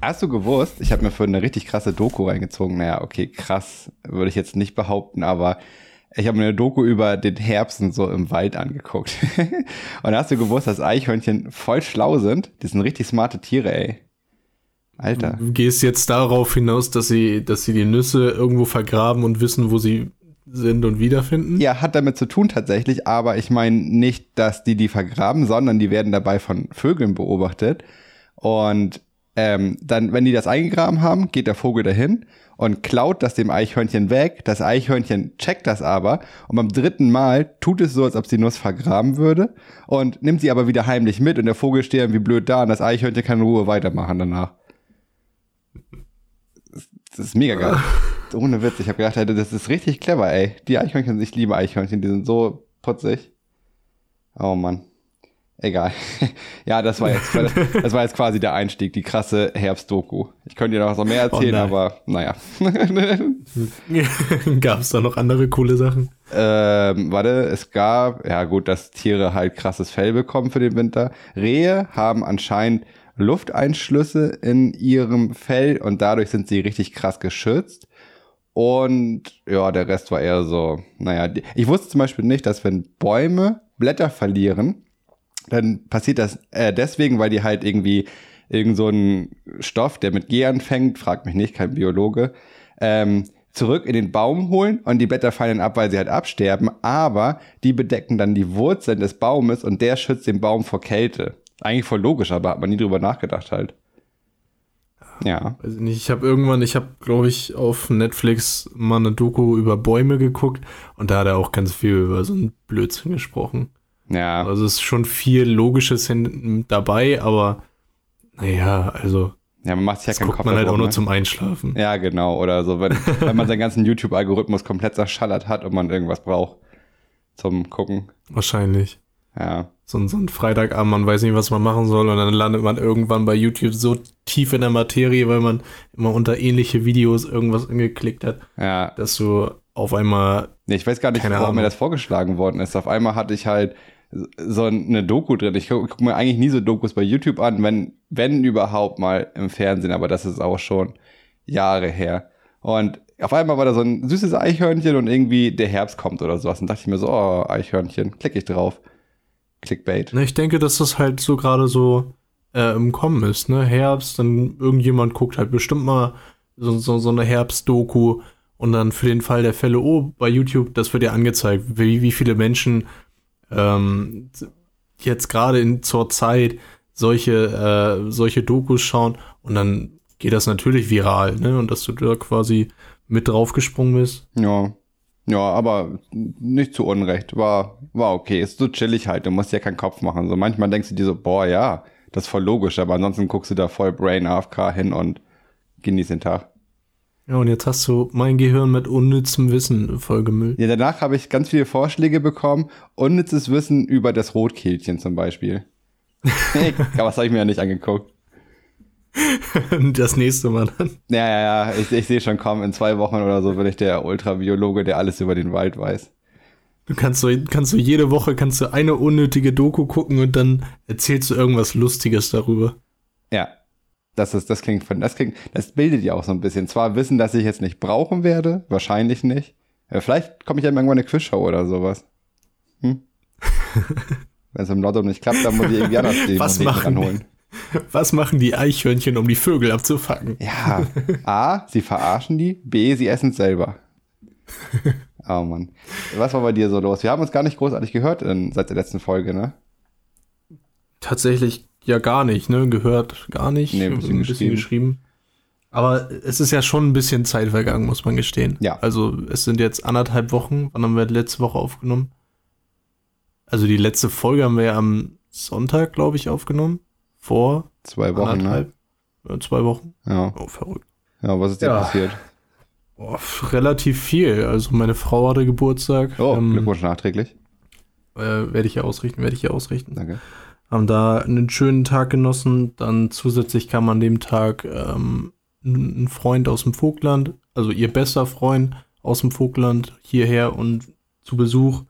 Hast du gewusst, ich habe mir für eine richtig krasse Doku reingezogen. Naja, okay, krass, würde ich jetzt nicht behaupten, aber ich habe mir eine Doku über den Herbst so im Wald angeguckt. und hast du gewusst, dass Eichhörnchen voll schlau sind? Die sind richtig smarte Tiere, ey. Alter. Du gehst jetzt darauf hinaus, dass sie, dass sie die Nüsse irgendwo vergraben und wissen, wo sie sind und wiederfinden? Ja, hat damit zu tun tatsächlich, aber ich meine nicht, dass die die vergraben, sondern die werden dabei von Vögeln beobachtet. Und ähm, dann, wenn die das eingegraben haben, geht der Vogel dahin und klaut das dem Eichhörnchen weg. Das Eichhörnchen checkt das aber und beim dritten Mal tut es so, als ob sie Nuss vergraben würde und nimmt sie aber wieder heimlich mit und der Vogel steht irgendwie blöd da und das Eichhörnchen kann in Ruhe weitermachen danach. Das ist mega geil. Ohne Witz, ich habe gedacht, das ist richtig clever, ey. Die Eichhörnchen, ich liebe Eichhörnchen, die sind so putzig. Oh Mann. Egal. ja, das war jetzt, das war jetzt quasi der Einstieg, die krasse Herbstdoku. Ich könnte dir noch so mehr erzählen, oh aber naja. gab es da noch andere coole Sachen? Ähm, warte, es gab, ja gut, dass Tiere halt krasses Fell bekommen für den Winter. Rehe haben anscheinend Lufteinschlüsse in ihrem Fell und dadurch sind sie richtig krass geschützt. Und ja, der Rest war eher so, naja, ich wusste zum Beispiel nicht, dass wenn Bäume Blätter verlieren, dann passiert das äh, deswegen, weil die halt irgendwie irgend so einen Stoff, der mit G anfängt, fragt mich nicht, kein Biologe, ähm, zurück in den Baum holen und die Blätter fallen ab, weil sie halt absterben, aber die bedecken dann die Wurzeln des Baumes und der schützt den Baum vor Kälte. Eigentlich voll logisch, aber hat man nie drüber nachgedacht halt. Ja. Ich nicht, ich habe irgendwann, ich habe, glaube ich, auf Netflix mal eine Doku über Bäume geguckt und da hat er auch ganz viel über so einen Blödsinn gesprochen. Ja. Also es ist schon viel Logisches hin, dabei, aber naja, also. Ja, man macht sich ja keinen Kopf man halt auch ne? nur zum Einschlafen. Ja, genau. Oder so, wenn, wenn man seinen ganzen YouTube-Algorithmus komplett zerschallert hat und man irgendwas braucht zum Gucken. Wahrscheinlich. Ja. So, so ein Freitagabend, man weiß nicht, was man machen soll und dann landet man irgendwann bei YouTube so tief in der Materie, weil man immer unter ähnliche Videos irgendwas angeklickt hat, ja. dass du auf einmal. Ich weiß gar nicht, warum mir das vorgeschlagen worden ist. Auf einmal hatte ich halt so eine Doku drin. Ich gucke guck mir eigentlich nie so Dokus bei YouTube an, wenn, wenn überhaupt mal im Fernsehen, aber das ist auch schon Jahre her. Und auf einmal war da so ein süßes Eichhörnchen und irgendwie der Herbst kommt oder sowas. Und dachte ich mir so, oh, Eichhörnchen, klicke ich drauf. Clickbait. Ich denke, dass das halt so gerade so äh, im Kommen ist, ne? Herbst, dann irgendjemand guckt halt bestimmt mal so, so, so eine Herbst-Doku und dann für den Fall der Fälle, oh, bei YouTube, das wird ja angezeigt, wie, wie viele Menschen ähm, jetzt gerade zur Zeit solche, äh, solche Dokus schauen und dann geht das natürlich viral, ne? Und dass du da quasi mit draufgesprungen bist. Ja. Ja, aber nicht zu Unrecht. War, war okay. Ist so chillig halt. Du musst ja keinen Kopf machen. So manchmal denkst du dir so, boah, ja, das ist voll logisch, aber ansonsten guckst du da voll Brain AFK hin und genießt den Tag. Ja, und jetzt hast du mein Gehirn mit unnützem Wissen vollgemüllt. Ja, danach habe ich ganz viele Vorschläge bekommen. Unnützes Wissen über das Rotkehlchen zum Beispiel. aber das habe ich mir ja nicht angeguckt. das nächste Mal dann. Ja, ja, ja. Ich, ich sehe schon kommen. In zwei Wochen oder so bin ich der Ultrabiologe, der alles über den Wald weiß. Du kannst so, kannst du jede Woche kannst du eine unnötige Doku gucken und dann erzählst du irgendwas Lustiges darüber. Ja, das ist, das klingt von, das klingt, das bildet ja auch so ein bisschen. Zwar wissen, dass ich jetzt nicht brauchen werde, wahrscheinlich nicht. Ja, vielleicht komme ich ja irgendwann eine Quizshow oder sowas. Hm? Wenn es im Lotto nicht klappt, dann muss ich irgendwie anders die Was machen, ranholen. Was machen die Eichhörnchen, um die Vögel abzufangen? Ja. A, sie verarschen die. B, sie essen es selber. Oh Mann. Was war bei dir so los? Wir haben uns gar nicht großartig gehört in, seit der letzten Folge, ne? Tatsächlich ja gar nicht, ne? Gehört gar nicht. Nee, ein bisschen, ein bisschen geschrieben. geschrieben. Aber es ist ja schon ein bisschen Zeit vergangen, muss man gestehen. Ja. Also es sind jetzt anderthalb Wochen. Wann haben wir letzte Woche aufgenommen? Also die letzte Folge haben wir ja am Sonntag, glaube ich, aufgenommen. Vor zwei Wochen, ne? Ja, zwei Wochen. Ja. Oh, verrückt. Ja, was ist dir ja. passiert? Oh, relativ viel. Also meine Frau hatte Geburtstag. Oh, ähm, Glückwunsch nachträglich. Äh, werde ich ja ausrichten, werde ich ja ausrichten. Danke haben da einen schönen Tag genossen. Dann zusätzlich kam an dem Tag ähm, ein Freund aus dem Vogtland, also ihr bester Freund aus dem Vogtland, hierher und zu Besuch.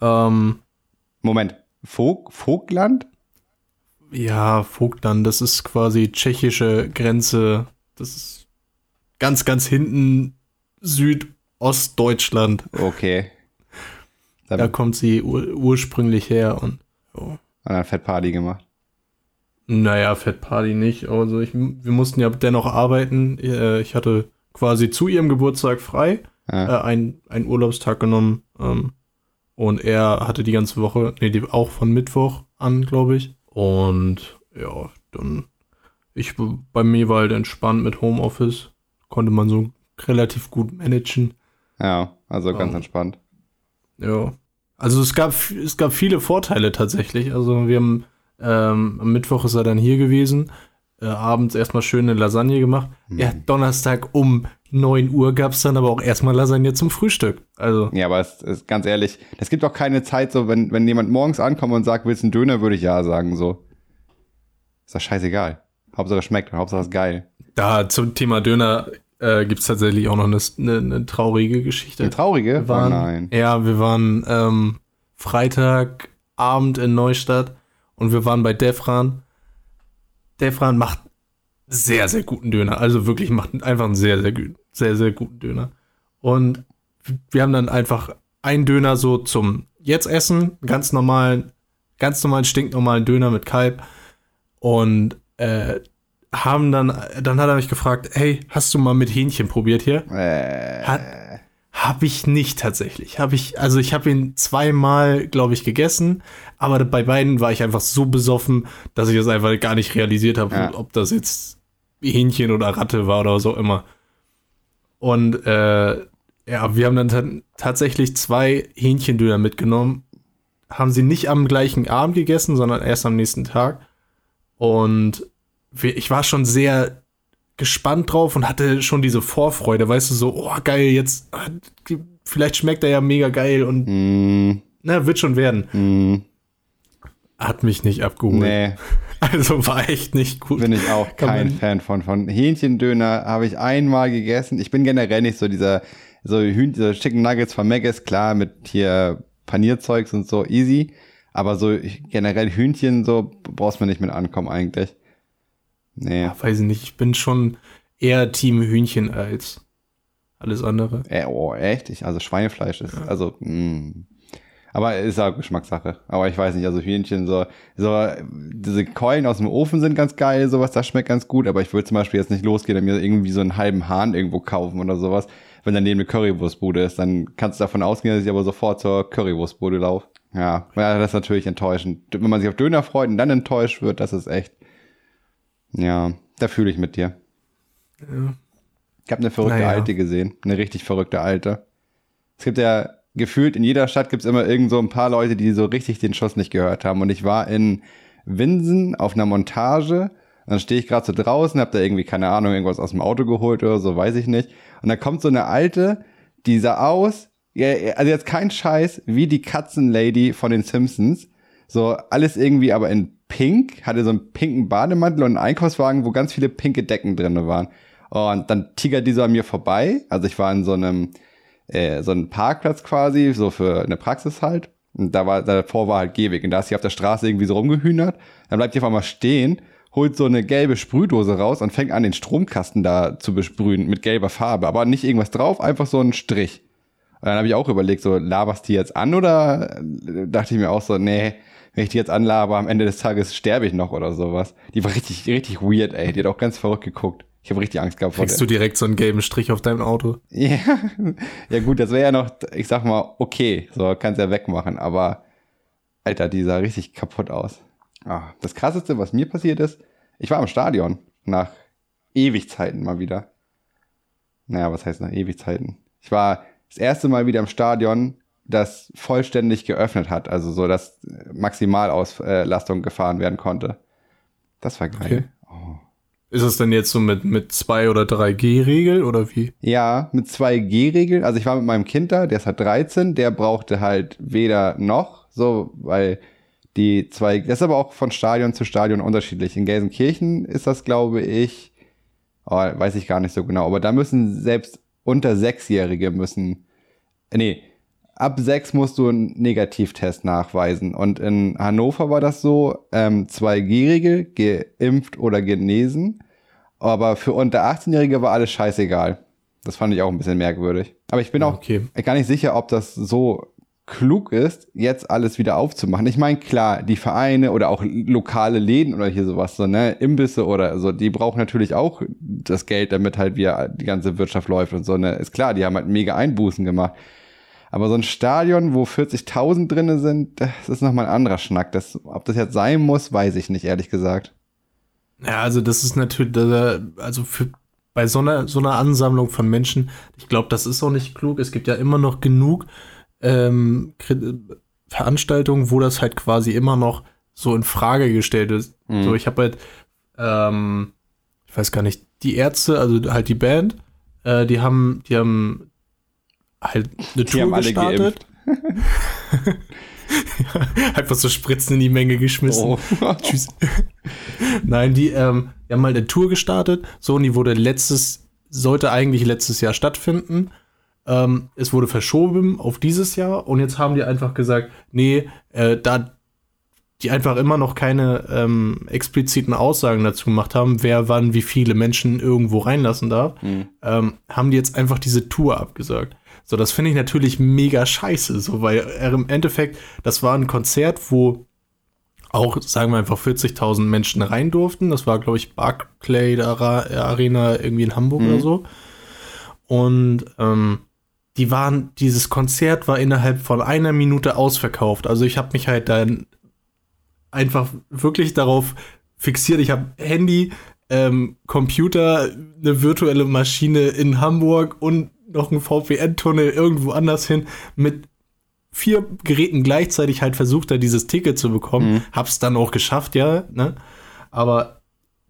Ähm, Moment, Vog Vogtland? Ja, Vogtland, das ist quasi tschechische Grenze. Das ist ganz, ganz hinten Südostdeutschland. Okay. Dann da kommt sie ur ursprünglich her und oh. Und dann Fettparty gemacht. Naja, Fettparty nicht. Also ich, wir mussten ja dennoch arbeiten. Äh, ich hatte quasi zu ihrem Geburtstag frei, ja. äh, ein, einen Urlaubstag genommen. Ähm, und er hatte die ganze Woche, nee, die, auch von Mittwoch an, glaube ich. Und ja, dann, ich, bei mir war halt entspannt mit Homeoffice. Konnte man so relativ gut managen. Ja, also ganz ähm, entspannt. Ja. Also es gab, es gab viele Vorteile tatsächlich. Also wir haben, ähm, am Mittwoch ist er dann hier gewesen, äh, abends erstmal schöne Lasagne gemacht. Mhm. Ja, Donnerstag um 9 Uhr gab es dann aber auch erstmal Lasagne zum Frühstück. Also. Ja, aber es ist ganz ehrlich, es gibt auch keine Zeit, so wenn, wenn jemand morgens ankommt und sagt, willst du einen Döner, würde ich ja sagen, so. Ist das scheißegal. Hauptsache es schmeckt, Hauptsache es ist geil. Da zum Thema Döner äh, gibt es tatsächlich auch noch eine, eine, eine, traurige Geschichte. Eine traurige? Wir waren, oh nein. Ja, wir waren ähm, Freitagabend in Neustadt und wir waren bei Defran. Defran macht sehr, sehr guten Döner. Also wirklich macht einfach einen sehr, sehr, sehr, sehr guten Döner. Und wir haben dann einfach einen Döner so zum jetzt essen, ganz normalen, ganz normalen, stinknormalen Döner mit Kalb. Und äh, haben dann, dann hat er mich gefragt, hey, hast du mal mit Hähnchen probiert hier? Äh. Hat, hab ich nicht tatsächlich. Habe ich, also ich habe ihn zweimal, glaube ich, gegessen, aber bei beiden war ich einfach so besoffen, dass ich es einfach gar nicht realisiert habe, ja. ob das jetzt Hähnchen oder Ratte war oder so immer. Und äh, ja, wir haben dann tatsächlich zwei Hähnchendöner mitgenommen, haben sie nicht am gleichen Abend gegessen, sondern erst am nächsten Tag. Und ich war schon sehr gespannt drauf und hatte schon diese Vorfreude, weißt du, so, oh geil, jetzt, vielleicht schmeckt er ja mega geil und mm. na, wird schon werden. Mm. Hat mich nicht abgeholt. Nee. Also war echt nicht gut. Bin ich auch kein Fan von. Von Hähnchendöner habe ich einmal gegessen. Ich bin generell nicht so dieser, so Hühn, so Chicken Nuggets von Maggis, klar, mit hier Panierzeugs und so, easy. Aber so generell Hühnchen, so brauchst du mir nicht mit ankommen eigentlich. Nee. Ja, weiß ich nicht. Ich bin schon eher Team Hühnchen als alles andere. Äh, oh, echt? Ich, also Schweinefleisch ist, ja. also, mh. Mm. Aber ist auch Geschmackssache. Aber ich weiß nicht, also Hühnchen, so, so, diese Keulen aus dem Ofen sind ganz geil, sowas, das schmeckt ganz gut. Aber ich würde zum Beispiel jetzt nicht losgehen und mir irgendwie so einen halben Hahn irgendwo kaufen oder sowas. Wenn daneben eine Currywurstbude ist, dann kannst du davon ausgehen, dass ich aber sofort zur Currywurstbude laufe. Ja, ja, das ist natürlich enttäuschend. Wenn man sich auf Döner freut und dann enttäuscht wird, das ist echt ja, da fühle ich mit dir. Ja. Ich habe eine verrückte naja. Alte gesehen, eine richtig verrückte Alte. Es gibt ja gefühlt in jeder Stadt gibt es immer irgend so ein paar Leute, die so richtig den Schuss nicht gehört haben. Und ich war in Winsen auf einer Montage. Und dann stehe ich gerade so draußen, habe da irgendwie keine Ahnung irgendwas aus dem Auto geholt oder so, weiß ich nicht. Und da kommt so eine Alte, die sah aus, also jetzt kein Scheiß, wie die Katzenlady von den Simpsons. So alles irgendwie aber in pink, hatte so einen pinken Bademantel und einen Einkaufswagen, wo ganz viele pinke Decken drin waren. Und dann tigert dieser an mir vorbei. Also ich war in so einem, äh, so einem Parkplatz quasi, so für eine Praxis halt. Und da war, davor war halt Gehweg. Und da ist sie auf der Straße irgendwie so rumgehühnert. Dann bleibt die auf einmal stehen, holt so eine gelbe Sprühdose raus und fängt an, den Stromkasten da zu besprühen mit gelber Farbe. Aber nicht irgendwas drauf, einfach so ein Strich. Und dann habe ich auch überlegt, so, laberst die jetzt an oder äh, dachte ich mir auch so, nee, wenn ich die jetzt anlabe, am Ende des Tages sterbe ich noch oder sowas. Die war richtig, richtig weird, ey. Die hat auch ganz verrückt geguckt. Ich habe richtig Angst gehabt vor Kriegst du direkt so einen gelben Strich auf deinem Auto? Ja, ja gut, das wäre ja noch, ich sag mal, okay, so kannst ja wegmachen, aber Alter, die sah richtig kaputt aus. Ah, das krasseste, was mir passiert ist, ich war im Stadion nach Ewigzeiten mal wieder. Naja, was heißt nach Ewigzeiten? Ich war das erste Mal wieder im Stadion das vollständig geöffnet hat, also so, dass Maximalauslastung gefahren werden konnte. Das war geil. Okay. Oh. Ist es denn jetzt so mit, mit 2 oder 3G-Regel oder wie? Ja, mit 2G-Regel. Also ich war mit meinem Kind da, der ist halt 13, der brauchte halt weder noch, so, weil die zwei, das ist aber auch von Stadion zu Stadion unterschiedlich. In Gelsenkirchen ist das, glaube ich, oh, weiß ich gar nicht so genau, aber da müssen selbst unter Sechsjährige müssen, nee, ab sechs musst du einen Negativtest nachweisen. Und in Hannover war das so, ähm, 2G-Regel, geimpft oder genesen. Aber für unter 18-Jährige war alles scheißegal. Das fand ich auch ein bisschen merkwürdig. Aber ich bin auch Okay. gar nicht sicher, ob das so klug ist, jetzt alles wieder aufzumachen. Ich meine, klar, die Vereine oder auch lokale Läden oder hier sowas, so, ne, Imbisse oder so, die brauchen natürlich auch das Geld, damit halt wieder die ganze Wirtschaft läuft und so, ne. Ist klar, die haben halt mega Einbußen gemacht. Aber so ein Stadion, wo 40.000 drinne sind, das ist nochmal ein anderer Schnack. Das, ob das jetzt sein muss, weiß ich nicht, ehrlich gesagt. Ja, also das ist natürlich, also für, bei so einer, so einer Ansammlung von Menschen, ich glaube, das ist auch nicht klug. Es gibt ja immer noch genug ähm, Veranstaltungen, wo das halt quasi immer noch so in Frage gestellt ist. Mhm. So, ich habe halt, ähm, ich weiß gar nicht, die Ärzte, also halt die Band, äh, die haben, die haben halt eine Die Tour haben alle gestartet. Einfach so Spritzen in die Menge geschmissen. Oh. Tschüss. Nein, die, ähm, die haben mal eine Tour gestartet. So, und die wurde letztes, sollte eigentlich letztes Jahr stattfinden. Ähm, es wurde verschoben auf dieses Jahr. Und jetzt haben die einfach gesagt, nee, äh, da die einfach immer noch keine ähm, expliziten Aussagen dazu gemacht haben, wer wann wie viele Menschen irgendwo reinlassen darf, Hm. ähm, haben die jetzt einfach diese Tour abgesagt. So, das finde ich natürlich mega scheiße, so, weil äh, im Endeffekt, das war ein Konzert, wo auch, sagen wir einfach, 40.000 Menschen rein durften. Das war, glaube ich, Barclay Arena irgendwie in Hamburg Mhm. oder so. Und ähm, die waren, dieses Konzert war innerhalb von einer Minute ausverkauft. Also ich habe mich halt dann einfach wirklich darauf fixiert. Ich habe Handy, ähm, Computer, eine virtuelle Maschine in Hamburg und noch einen VPN-Tunnel irgendwo anders hin mit vier Geräten gleichzeitig halt versucht, da dieses Ticket zu bekommen. Mhm. Hab's dann auch geschafft, ja, ne? Aber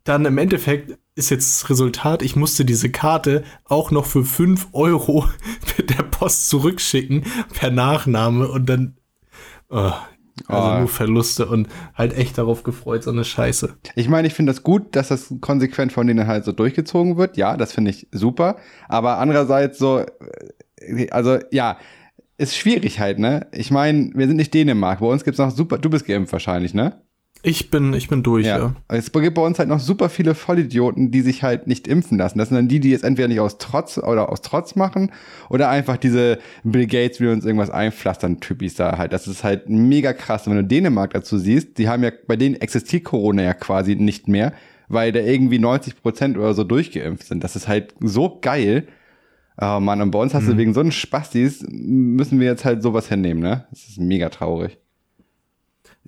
dann im Endeffekt ist jetzt das Resultat, ich musste diese Karte auch noch für 5 Euro mit der Post zurückschicken per Nachname und dann oh, also Oh. nur Verluste und halt echt darauf gefreut, so eine Scheiße. Ich meine, ich finde das gut, dass das konsequent von denen halt so durchgezogen wird. Ja, das finde ich super. Aber andererseits so, äh, also ja, ist schwierig halt, ne? Ich meine, wir sind nicht Dänemark. Bei uns gibt's noch super, du bist geimpft wahrscheinlich, ne? Ich bin, ich bin durch, ja. Es gibt bei uns halt noch super viele Vollidioten, die sich halt nicht impfen lassen. Das sind dann die, die jetzt entweder nicht aus Trotz oder aus Trotz machen oder einfach diese Bill Gates will uns irgendwas einpflastern Typis da halt. Das ist halt mega krass. Und wenn du Dänemark dazu siehst, die haben ja, bei denen existiert Corona ja quasi nicht mehr, weil da irgendwie 90 Prozent oder so durchgeimpft sind. Das ist halt so geil. Oh Mann, und bei uns hast du wegen so einen Spastis, müssen wir jetzt halt sowas hinnehmen, ne? Das ist mega traurig.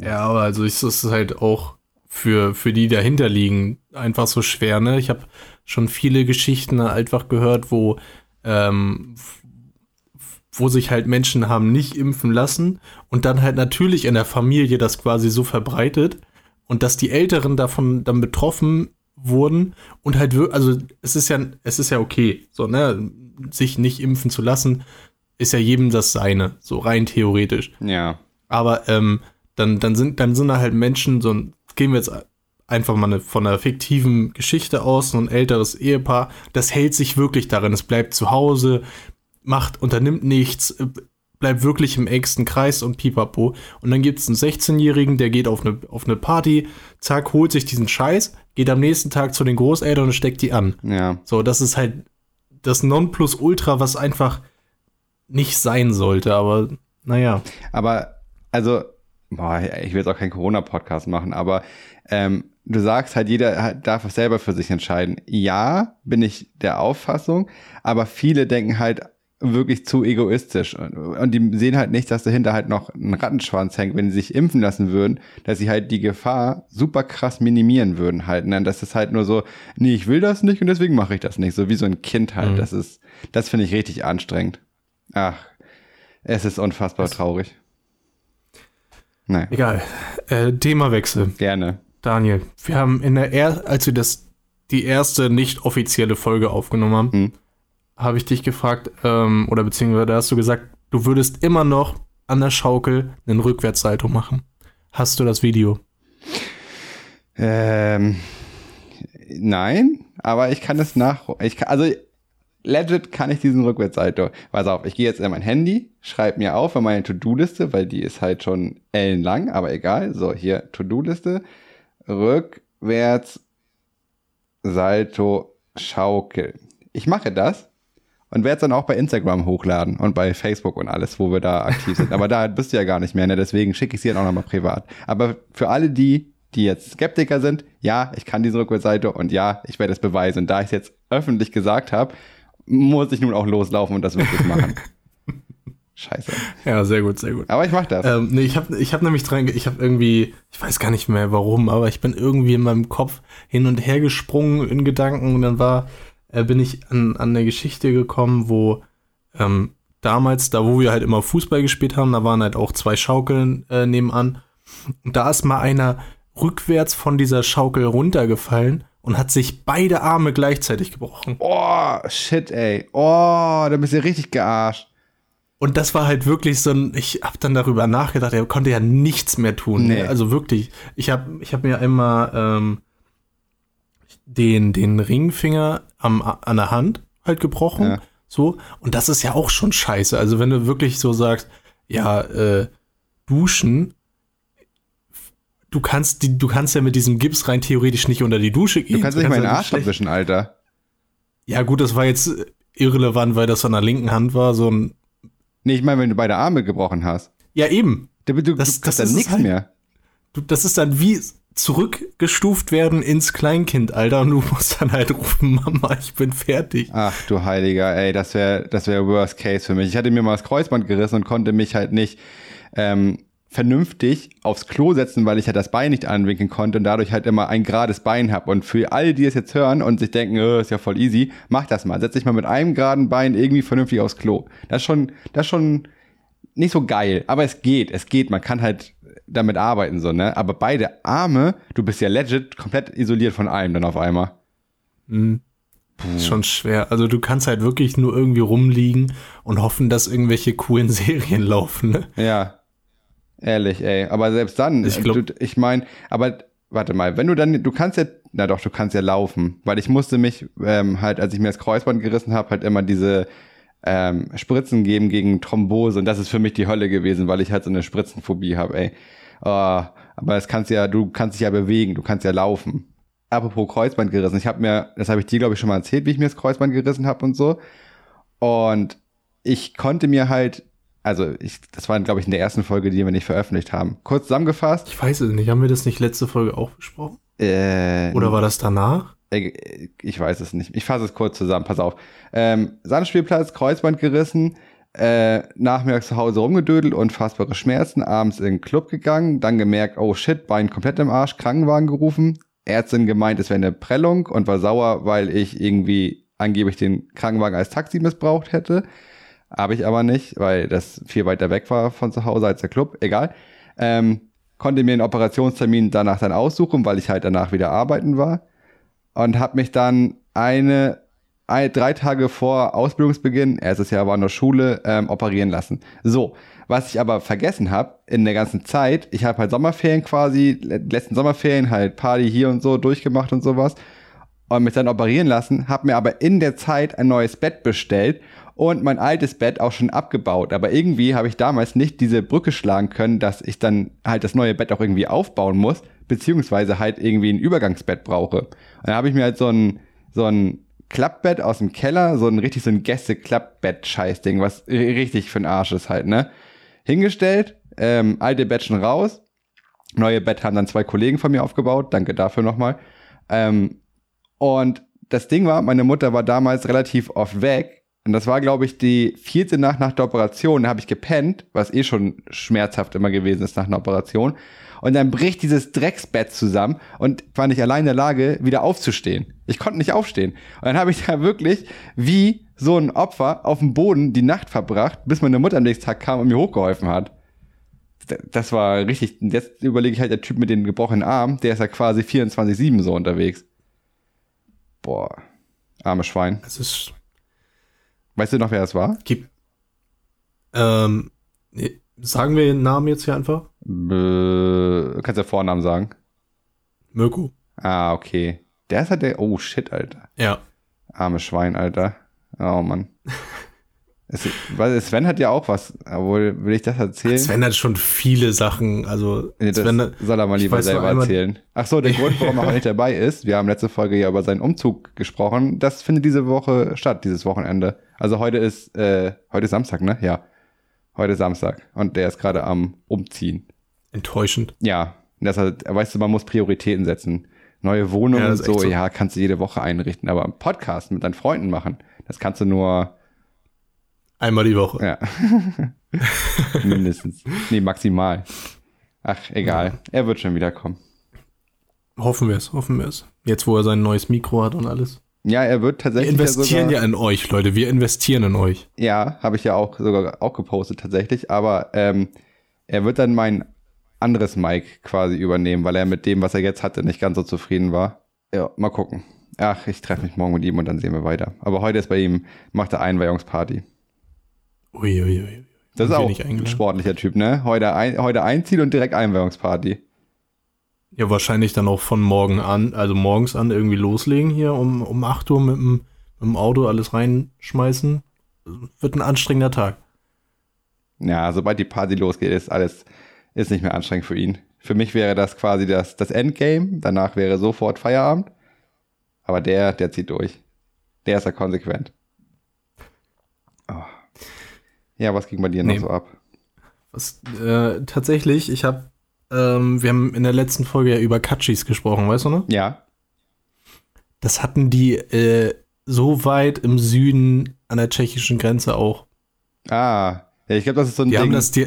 Ja, aber also ist es halt auch für, für die dahinter liegen einfach so schwer, ne? Ich habe schon viele Geschichten einfach gehört, wo, ähm, wo sich halt Menschen haben nicht impfen lassen und dann halt natürlich in der Familie das quasi so verbreitet und dass die Älteren davon dann betroffen wurden und halt also es ist ja es ist ja okay so ne sich nicht impfen zu lassen ist ja jedem das seine so rein theoretisch Ja. aber ähm, dann, dann, sind, dann sind da halt Menschen, so ein, gehen wir jetzt einfach mal eine, von einer fiktiven Geschichte aus, so ein älteres Ehepaar, das hält sich wirklich darin, es bleibt zu Hause, macht, unternimmt nichts, äh, bleibt wirklich im engsten Kreis und pipapo. Und dann gibt es einen 16-Jährigen, der geht auf eine, auf eine Party, zack, holt sich diesen Scheiß, geht am nächsten Tag zu den Großeltern und steckt die an. Ja. So, das ist halt das Nonplusultra, was einfach nicht sein sollte, aber naja. Aber, also, boah, ich will jetzt auch keinen Corona-Podcast machen, aber ähm, du sagst halt, jeder darf es selber für sich entscheiden. Ja, bin ich der Auffassung, aber viele denken halt wirklich zu egoistisch und, und die sehen halt nicht, dass dahinter halt noch ein Rattenschwanz hängt, wenn sie sich impfen lassen würden, dass sie halt die Gefahr super krass minimieren würden halt. Ne? Das ist halt nur so, nee, ich will das nicht und deswegen mache ich das nicht. So wie so ein Kind halt. Mhm. Das ist, das finde ich richtig anstrengend. Ach, es ist unfassbar Es- traurig. Nein, Egal. Äh, Themawechsel. gerne. Daniel, wir haben in der er als wir das die erste nicht offizielle Folge aufgenommen haben, Hm. habe ich dich gefragt, ähm, oder beziehungsweise da hast du gesagt, du würdest immer noch an der Schaukel einen Rückwärtssalto machen. Hast du das Video? Ähm, nein, aber ich kann es nach. Ich kann, also legit kann ich diesen Rückwärtssalto. Pass auf, ich gehe jetzt in mein Handy, schreibe mir auf in meine To-Do-Liste, weil die ist halt schon ellenlang, aber egal. So, hier To-Do-Liste. Rückwärts Salto Schaukel. Ich mache das und werde es dann auch bei Instagram hochladen und bei Facebook und alles, wo wir da aktiv sind. Aber da bist du ja gar nicht mehr, ne? deswegen schicke ich sie dann auch nochmal privat. Aber für alle die, die jetzt Skeptiker sind, ja, ich kann diese Rückwärtsseite und ja, ich werde es beweisen. Und da ich es jetzt öffentlich gesagt habe, muss ich nun auch loslaufen und das wirklich machen. Scheiße. Ja, sehr gut, sehr gut. Aber ich mach das. Ähm, nee, ich habe ich hab nämlich dran, ich habe irgendwie, ich weiß gar nicht mehr warum, aber ich bin irgendwie in meinem Kopf hin und her gesprungen in Gedanken und dann war, äh, bin ich an, an eine Geschichte gekommen, wo ähm, damals, da wo wir halt immer Fußball gespielt haben, da waren halt auch zwei Schaukeln äh, nebenan. Und da ist mal einer rückwärts von dieser Schaukel runtergefallen und hat sich beide Arme gleichzeitig gebrochen. Oh, shit, ey. Oh, da bist du richtig gearscht. Und das war halt wirklich so ein, ich hab dann darüber nachgedacht, er konnte ja nichts mehr tun. Nee. Also wirklich, ich hab, ich hab mir einmal ähm, den, den Ringfinger am, an der Hand halt gebrochen. Ja. So. Und das ist ja auch schon scheiße. Also wenn du wirklich so sagst, ja, äh, duschen, du kannst die, du kannst ja mit diesem Gips rein theoretisch nicht unter die Dusche gehen. Du kannst nicht meinen Arsch abwischen, Alter. Ja gut, das war jetzt irrelevant, weil das an der linken Hand war, so ein, Nee, ich meine, wenn du beide Arme gebrochen hast. ja eben, Du, du, Das- du kannst dann nichts halt. mehr. Du, das ist dann wie zurückgestuft werden ins Kleinkindalter und du musst dann halt rufen, Mama, ich bin fertig. Ach du Heiliger, ey, das wäre das wär Worst Case für mich. Ich hatte mir mal das Kreuzband gerissen und konnte mich halt nicht ähm, vernünftig aufs Klo setzen, weil ich halt das Bein nicht anwinkeln konnte und dadurch halt immer ein gerades Bein hab. Und für alle, die es jetzt hören und sich denken, oh, ist ja voll easy, mach das mal. Setz dich mal mit einem geraden Bein irgendwie vernünftig aufs Klo. Das ist schon, das ist schon nicht so geil, aber es geht, es geht. Man kann halt damit arbeiten, so, ne? Aber beide Arme, du bist ja legit komplett isoliert von allem dann auf einmal. Mhm. Ist schon schwer. Also du kannst halt wirklich nur irgendwie rumliegen und hoffen, dass irgendwelche coolen Serien laufen. Ne? Ja. Ehrlich, ey. Aber selbst dann, Ich glaub- du, ich meine, aber warte mal, wenn du dann, du kannst ja, na doch, du kannst ja laufen, weil ich musste mich ähm, halt, als ich mir das Kreuzband gerissen habe, halt immer diese ähm, Spritzen geben gegen Thrombose und das ist für mich die Hölle gewesen, weil ich halt so eine Spritzenphobie habe, ey. Oh, aber das kannst ja, du kannst dich ja bewegen, du kannst ja laufen. Apropos Kreuzband gerissen, ich habe mir, das habe ich dir glaube ich schon mal erzählt, wie ich mir das Kreuzband gerissen habe und so. Und ich konnte mir halt, also ich, das war glaube ich in der ersten Folge, die wir nicht veröffentlicht haben. Kurz zusammengefasst. Ich weiß es nicht. Haben wir das nicht letzte Folge auch besprochen? Äh, Oder war das danach? äh, ich weiß es nicht. Ich fasse es kurz zusammen. Pass auf. Ähm, Sandspielplatz, Kreuzband gerissen, äh, nachmittags zu Hause rumgedödelt, unfassbare Schmerzen, abends in den Club gegangen, dann gemerkt, oh shit, Bein komplett im Arsch, Krankenwagen gerufen, Ärztin gemeint, es wäre eine Prellung und war sauer, weil ich irgendwie angeblich den Krankenwagen als Taxi missbraucht hätte. Habe ich aber nicht, weil das viel weiter weg war von zu Hause als der Club. Egal. Ähm, konnte mir einen Operationstermin danach dann aussuchen, weil ich halt danach wieder arbeiten war. Und habe mich dann eine, ein, drei Tage vor Ausbildungsbeginn, erstes Jahr war noch Schule, ähm, operieren lassen. So, was ich aber vergessen habe in der ganzen Zeit, ich habe halt Sommerferien quasi, le- letzten Sommerferien halt Party hier und so durchgemacht und sowas und mich dann operieren lassen, habe mir aber in der Zeit ein neues Bett bestellt und mein altes Bett auch schon abgebaut. Aber irgendwie habe ich damals nicht diese Brücke schlagen können, dass ich dann halt das neue Bett auch irgendwie aufbauen muss, beziehungsweise halt irgendwie ein Übergangsbett brauche. Und dann habe ich mir halt so ein, so ein Klappbett aus dem Keller, so ein richtig so ein Gäste-Klappbett-Scheißding, was ri- richtig für den Arsch ist halt, ne? Hingestellt, ähm, alte Bett schon raus, neue Bett haben dann zwei Kollegen von mir aufgebaut, danke dafür nochmal. Ähm, und das Ding war, meine Mutter war damals relativ oft weg. Und das war, glaube ich, die vierte Nacht nach der Operation. Da habe ich gepennt, was eh schon schmerzhaft immer gewesen ist nach einer Operation. Und dann bricht dieses Drecksbett zusammen und war nicht allein in der Lage, wieder aufzustehen. Ich konnte nicht aufstehen. Und dann habe ich da wirklich wie so ein Opfer auf dem Boden die Nacht verbracht, bis meine Mutter am nächsten Tag kam und mir hochgeholfen hat. Das war richtig. Jetzt überlege ich halt, der Typ mit dem gebrochenen Arm, der ist ja quasi 24-7 so unterwegs. Boah, arme Schwein. Es ist, Weißt du noch, wer das war? gibt, ähm, sagen wir den Namen jetzt hier einfach? Äh, kannst du Vornamen sagen? Mirko. Ah, okay. Der ist halt der. Oh shit, Alter. Ja. Arme Schwein, Alter. Oh Mann. Es, weil Sven hat ja auch was, obwohl will ich das erzählen? Sven hat schon viele Sachen, also Nee, Sven, soll er mal lieber selber erzählen. Ach so, der Grund, warum er auch nicht dabei ist, wir haben letzte Folge ja über seinen Umzug gesprochen, das findet diese Woche statt, dieses Wochenende. Also heute ist, äh, heute ist Samstag, ne? Ja. Heute ist Samstag und der ist gerade am Umziehen. enttäuschend. Ja, das halt, weißt du, man muss Prioritäten setzen. Neue Wohnungen Ja, und so, so. ja, kannst du jede Woche einrichten, aber einen Podcast mit deinen Freunden machen, das kannst du nur, Einmal die Woche. ja, mindestens. Nee, maximal. Ach, egal. Er wird schon wiederkommen. Hoffen wir es, hoffen wir es. Jetzt, wo er sein neues Mikro hat und alles. Ja, er wird Wir tatsächlich investieren ja sogar, ja in euch, Leute. Wir investieren in euch. Ja, habe ich ja auch sogar auch gepostet tatsächlich, aber ähm, er wird dann mein anderes Mic quasi übernehmen, weil er mit dem, was er jetzt hatte, nicht ganz so zufrieden war. Ja, mal gucken. Ach, ich treffe mich morgen mit ihm und dann sehen wir weiter. Aber heute ist bei ihm, macht er Einweihungsparty. Uiuiui. Das ist Sind wir auch ein sportlicher Typ, ne? Heute, ein, heute einziehen und direkt Einweihungsparty. Ja, wahrscheinlich dann auch von morgen an, also morgens an irgendwie loslegen hier um, um 8 Uhr mit dem, mit dem Auto alles reinschmeißen. Wird ein anstrengender Tag. Ja, sobald die Party losgeht, ist alles, ist nicht mehr anstrengend für ihn. Für mich wäre das quasi das, das Endgame. Danach wäre sofort Feierabend. Aber der, der zieht durch. Der ist ja konsequent. Oh. Ja, was ging bei dir Nee. noch so ab? Was, äh, tatsächlich, ich habe, ähm, wir haben in der letzten Folge ja über Katschis gesprochen, weißt du noch? Ja, Das hatten die äh, so weit im Süden an der tschechischen Grenze auch. ah, ja, ich glaube, das ist so ein Die Ding. haben das, die,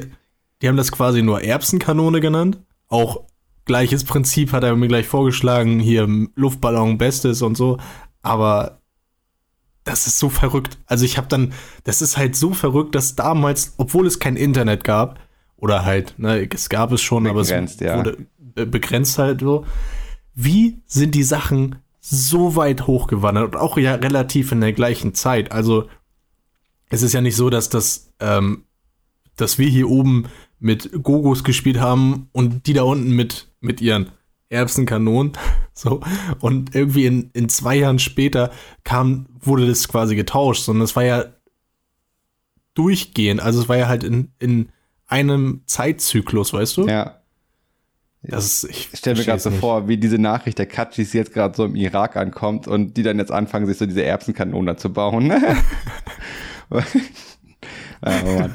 die haben das quasi nur Erbsenkanone genannt. Auch gleiches Prinzip hat er mir gleich vorgeschlagen, hier Luftballon Bestes und so. Aber das ist so verrückt. Also ich habe dann, das ist halt so verrückt, dass damals, obwohl es kein Internet gab, oder halt, ne, es gab es schon, aber es Begrenzt, ja. wurde be- begrenzt halt so. Wie sind die Sachen so weit hochgewandert und auch ja relativ in der gleichen Zeit? Also es ist ja nicht so, dass das, ähm, dass wir hier oben mit Gogos gespielt haben und die da unten mit, mit ihren Erbsenkanonen. So. Und irgendwie in, in zwei Jahren später kam, wurde das quasi getauscht, sondern es war ja durchgehend. Also es war ja halt in, in einem Zeitzyklus, weißt du? ja, Das ist, ich ich stelle mir gerade so nicht. vor, wie diese Nachricht der Katschis jetzt gerade so im Irak ankommt und die dann jetzt anfangen, sich so diese Erbsenkanonen zu bauen. Oh.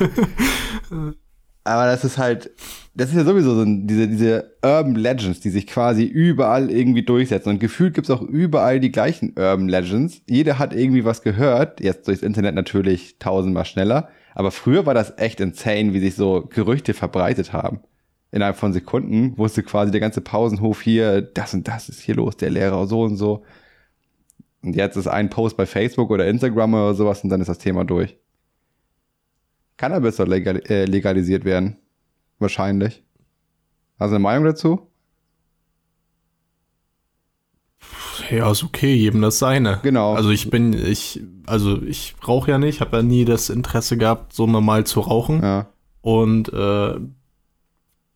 Aber das ist halt, das ist ja sowieso so diese, diese Urban Legends, die sich quasi überall irgendwie durchsetzen. Und gefühlt gibt's auch überall die gleichen Urban Legends. Jeder hat irgendwie was gehört. Jetzt durchs Internet natürlich tausendmal schneller. Aber früher war das echt insane, wie sich so Gerüchte verbreitet haben. Innerhalb von Sekunden wusste quasi der ganze Pausenhof hier, das und das ist hier los, der Lehrer so und so. Und jetzt ist ein Post bei Facebook oder Instagram oder sowas und dann ist das Thema durch. Cannabis soll legal, äh, legalisiert werden. Wahrscheinlich. Hast du eine Meinung dazu? Ja, ist okay, jedem das seine. Genau. Also ich bin, ich, also ich rauche ja nicht, habe ja nie das Interesse gehabt, so normal zu rauchen. Ja. Und äh,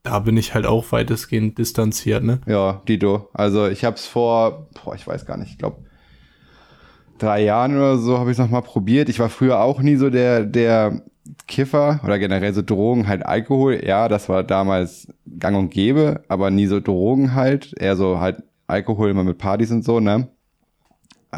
da bin ich halt auch weitestgehend distanziert, ne? Ja, Dito. Also ich habe es vor, boah, ich weiß gar nicht, ich glaube drei Jahren oder so habe ich es nochmal probiert. Ich war früher auch nie so der, der Kiffer oder generell so Drogen, halt Alkohol. Ja, das war damals gang und gäbe, aber nie so Drogen halt. Eher so halt Alkohol immer mit Partys und so, ne?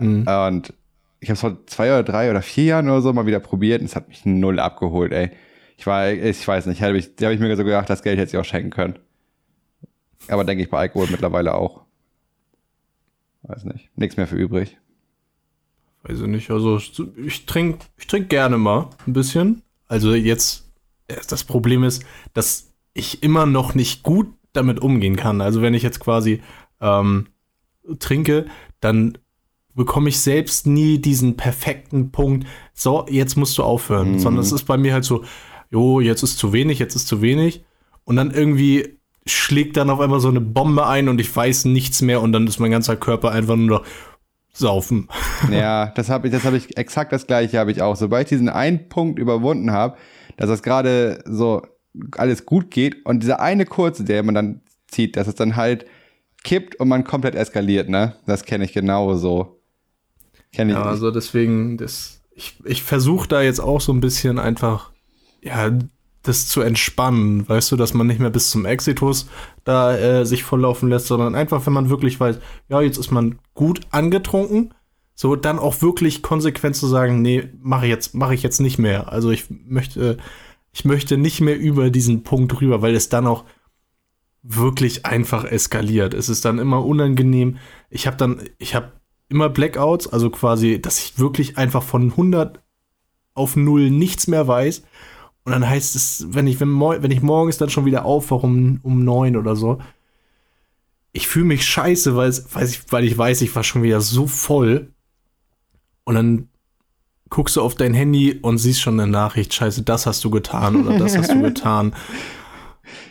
Mhm. Und ich habe es vor zwei oder drei oder vier Jahren oder so mal wieder probiert und es hat mich null abgeholt, ey. Ich war, ich weiß nicht, hab ich, da habe ich mir so gedacht, das Geld hätte ich auch schenken können. Aber denke ich bei Alkohol mittlerweile auch. Weiß nicht. Nichts mehr für übrig. Weiß ich nicht, also ich trinke ich trink gerne mal ein bisschen. Also jetzt, äh, das Problem ist, dass ich immer noch nicht gut damit umgehen kann. Also wenn ich jetzt quasi ähm, trinke, dann bekomme ich selbst nie diesen perfekten Punkt, so, jetzt musst du aufhören. Mhm. Sondern es ist bei mir halt so, jo, jetzt ist zu wenig, jetzt ist zu wenig. Und dann irgendwie schlägt dann auf einmal so eine Bombe ein und ich weiß nichts mehr und dann ist mein ganzer Körper einfach nur noch saufen. Ja, das habe ich, das habe ich exakt das gleiche habe ich auch. Sobald ich diesen einen Punkt überwunden habe, dass das gerade so alles gut geht und dieser eine kurze, der man dann zieht, dass es dann halt kippt und man komplett eskaliert, ne? Das kenne ich genauso. Kenne ich. Ja, also deswegen, das, ich, ich versuche da jetzt auch so ein bisschen einfach, ja, das zu entspannen, weißt du, dass man nicht mehr bis zum Exitus da äh, sich volllaufen lässt, sondern einfach, wenn man wirklich weiß, ja, jetzt ist man gut angetrunken, so dann auch wirklich konsequent zu sagen, nee, mache jetzt, mache ich jetzt nicht mehr. Also ich möchte, ich möchte nicht mehr über diesen Punkt rüber, weil es dann auch wirklich einfach eskaliert. Es ist dann immer unangenehm. Ich habe dann, ich habe immer Blackouts, also quasi, dass ich wirklich einfach von 100 auf 0 nichts mehr weiß. Und dann heißt es, wenn ich, wenn, wenn ich morgens dann schon wieder aufwache um, um 9 oder so, ich fühle mich scheiße, weil, weil, ich, weil ich weiß, ich war schon wieder so voll. Und dann guckst du auf dein Handy und siehst schon eine Nachricht, scheiße, das hast du getan oder das hast du getan.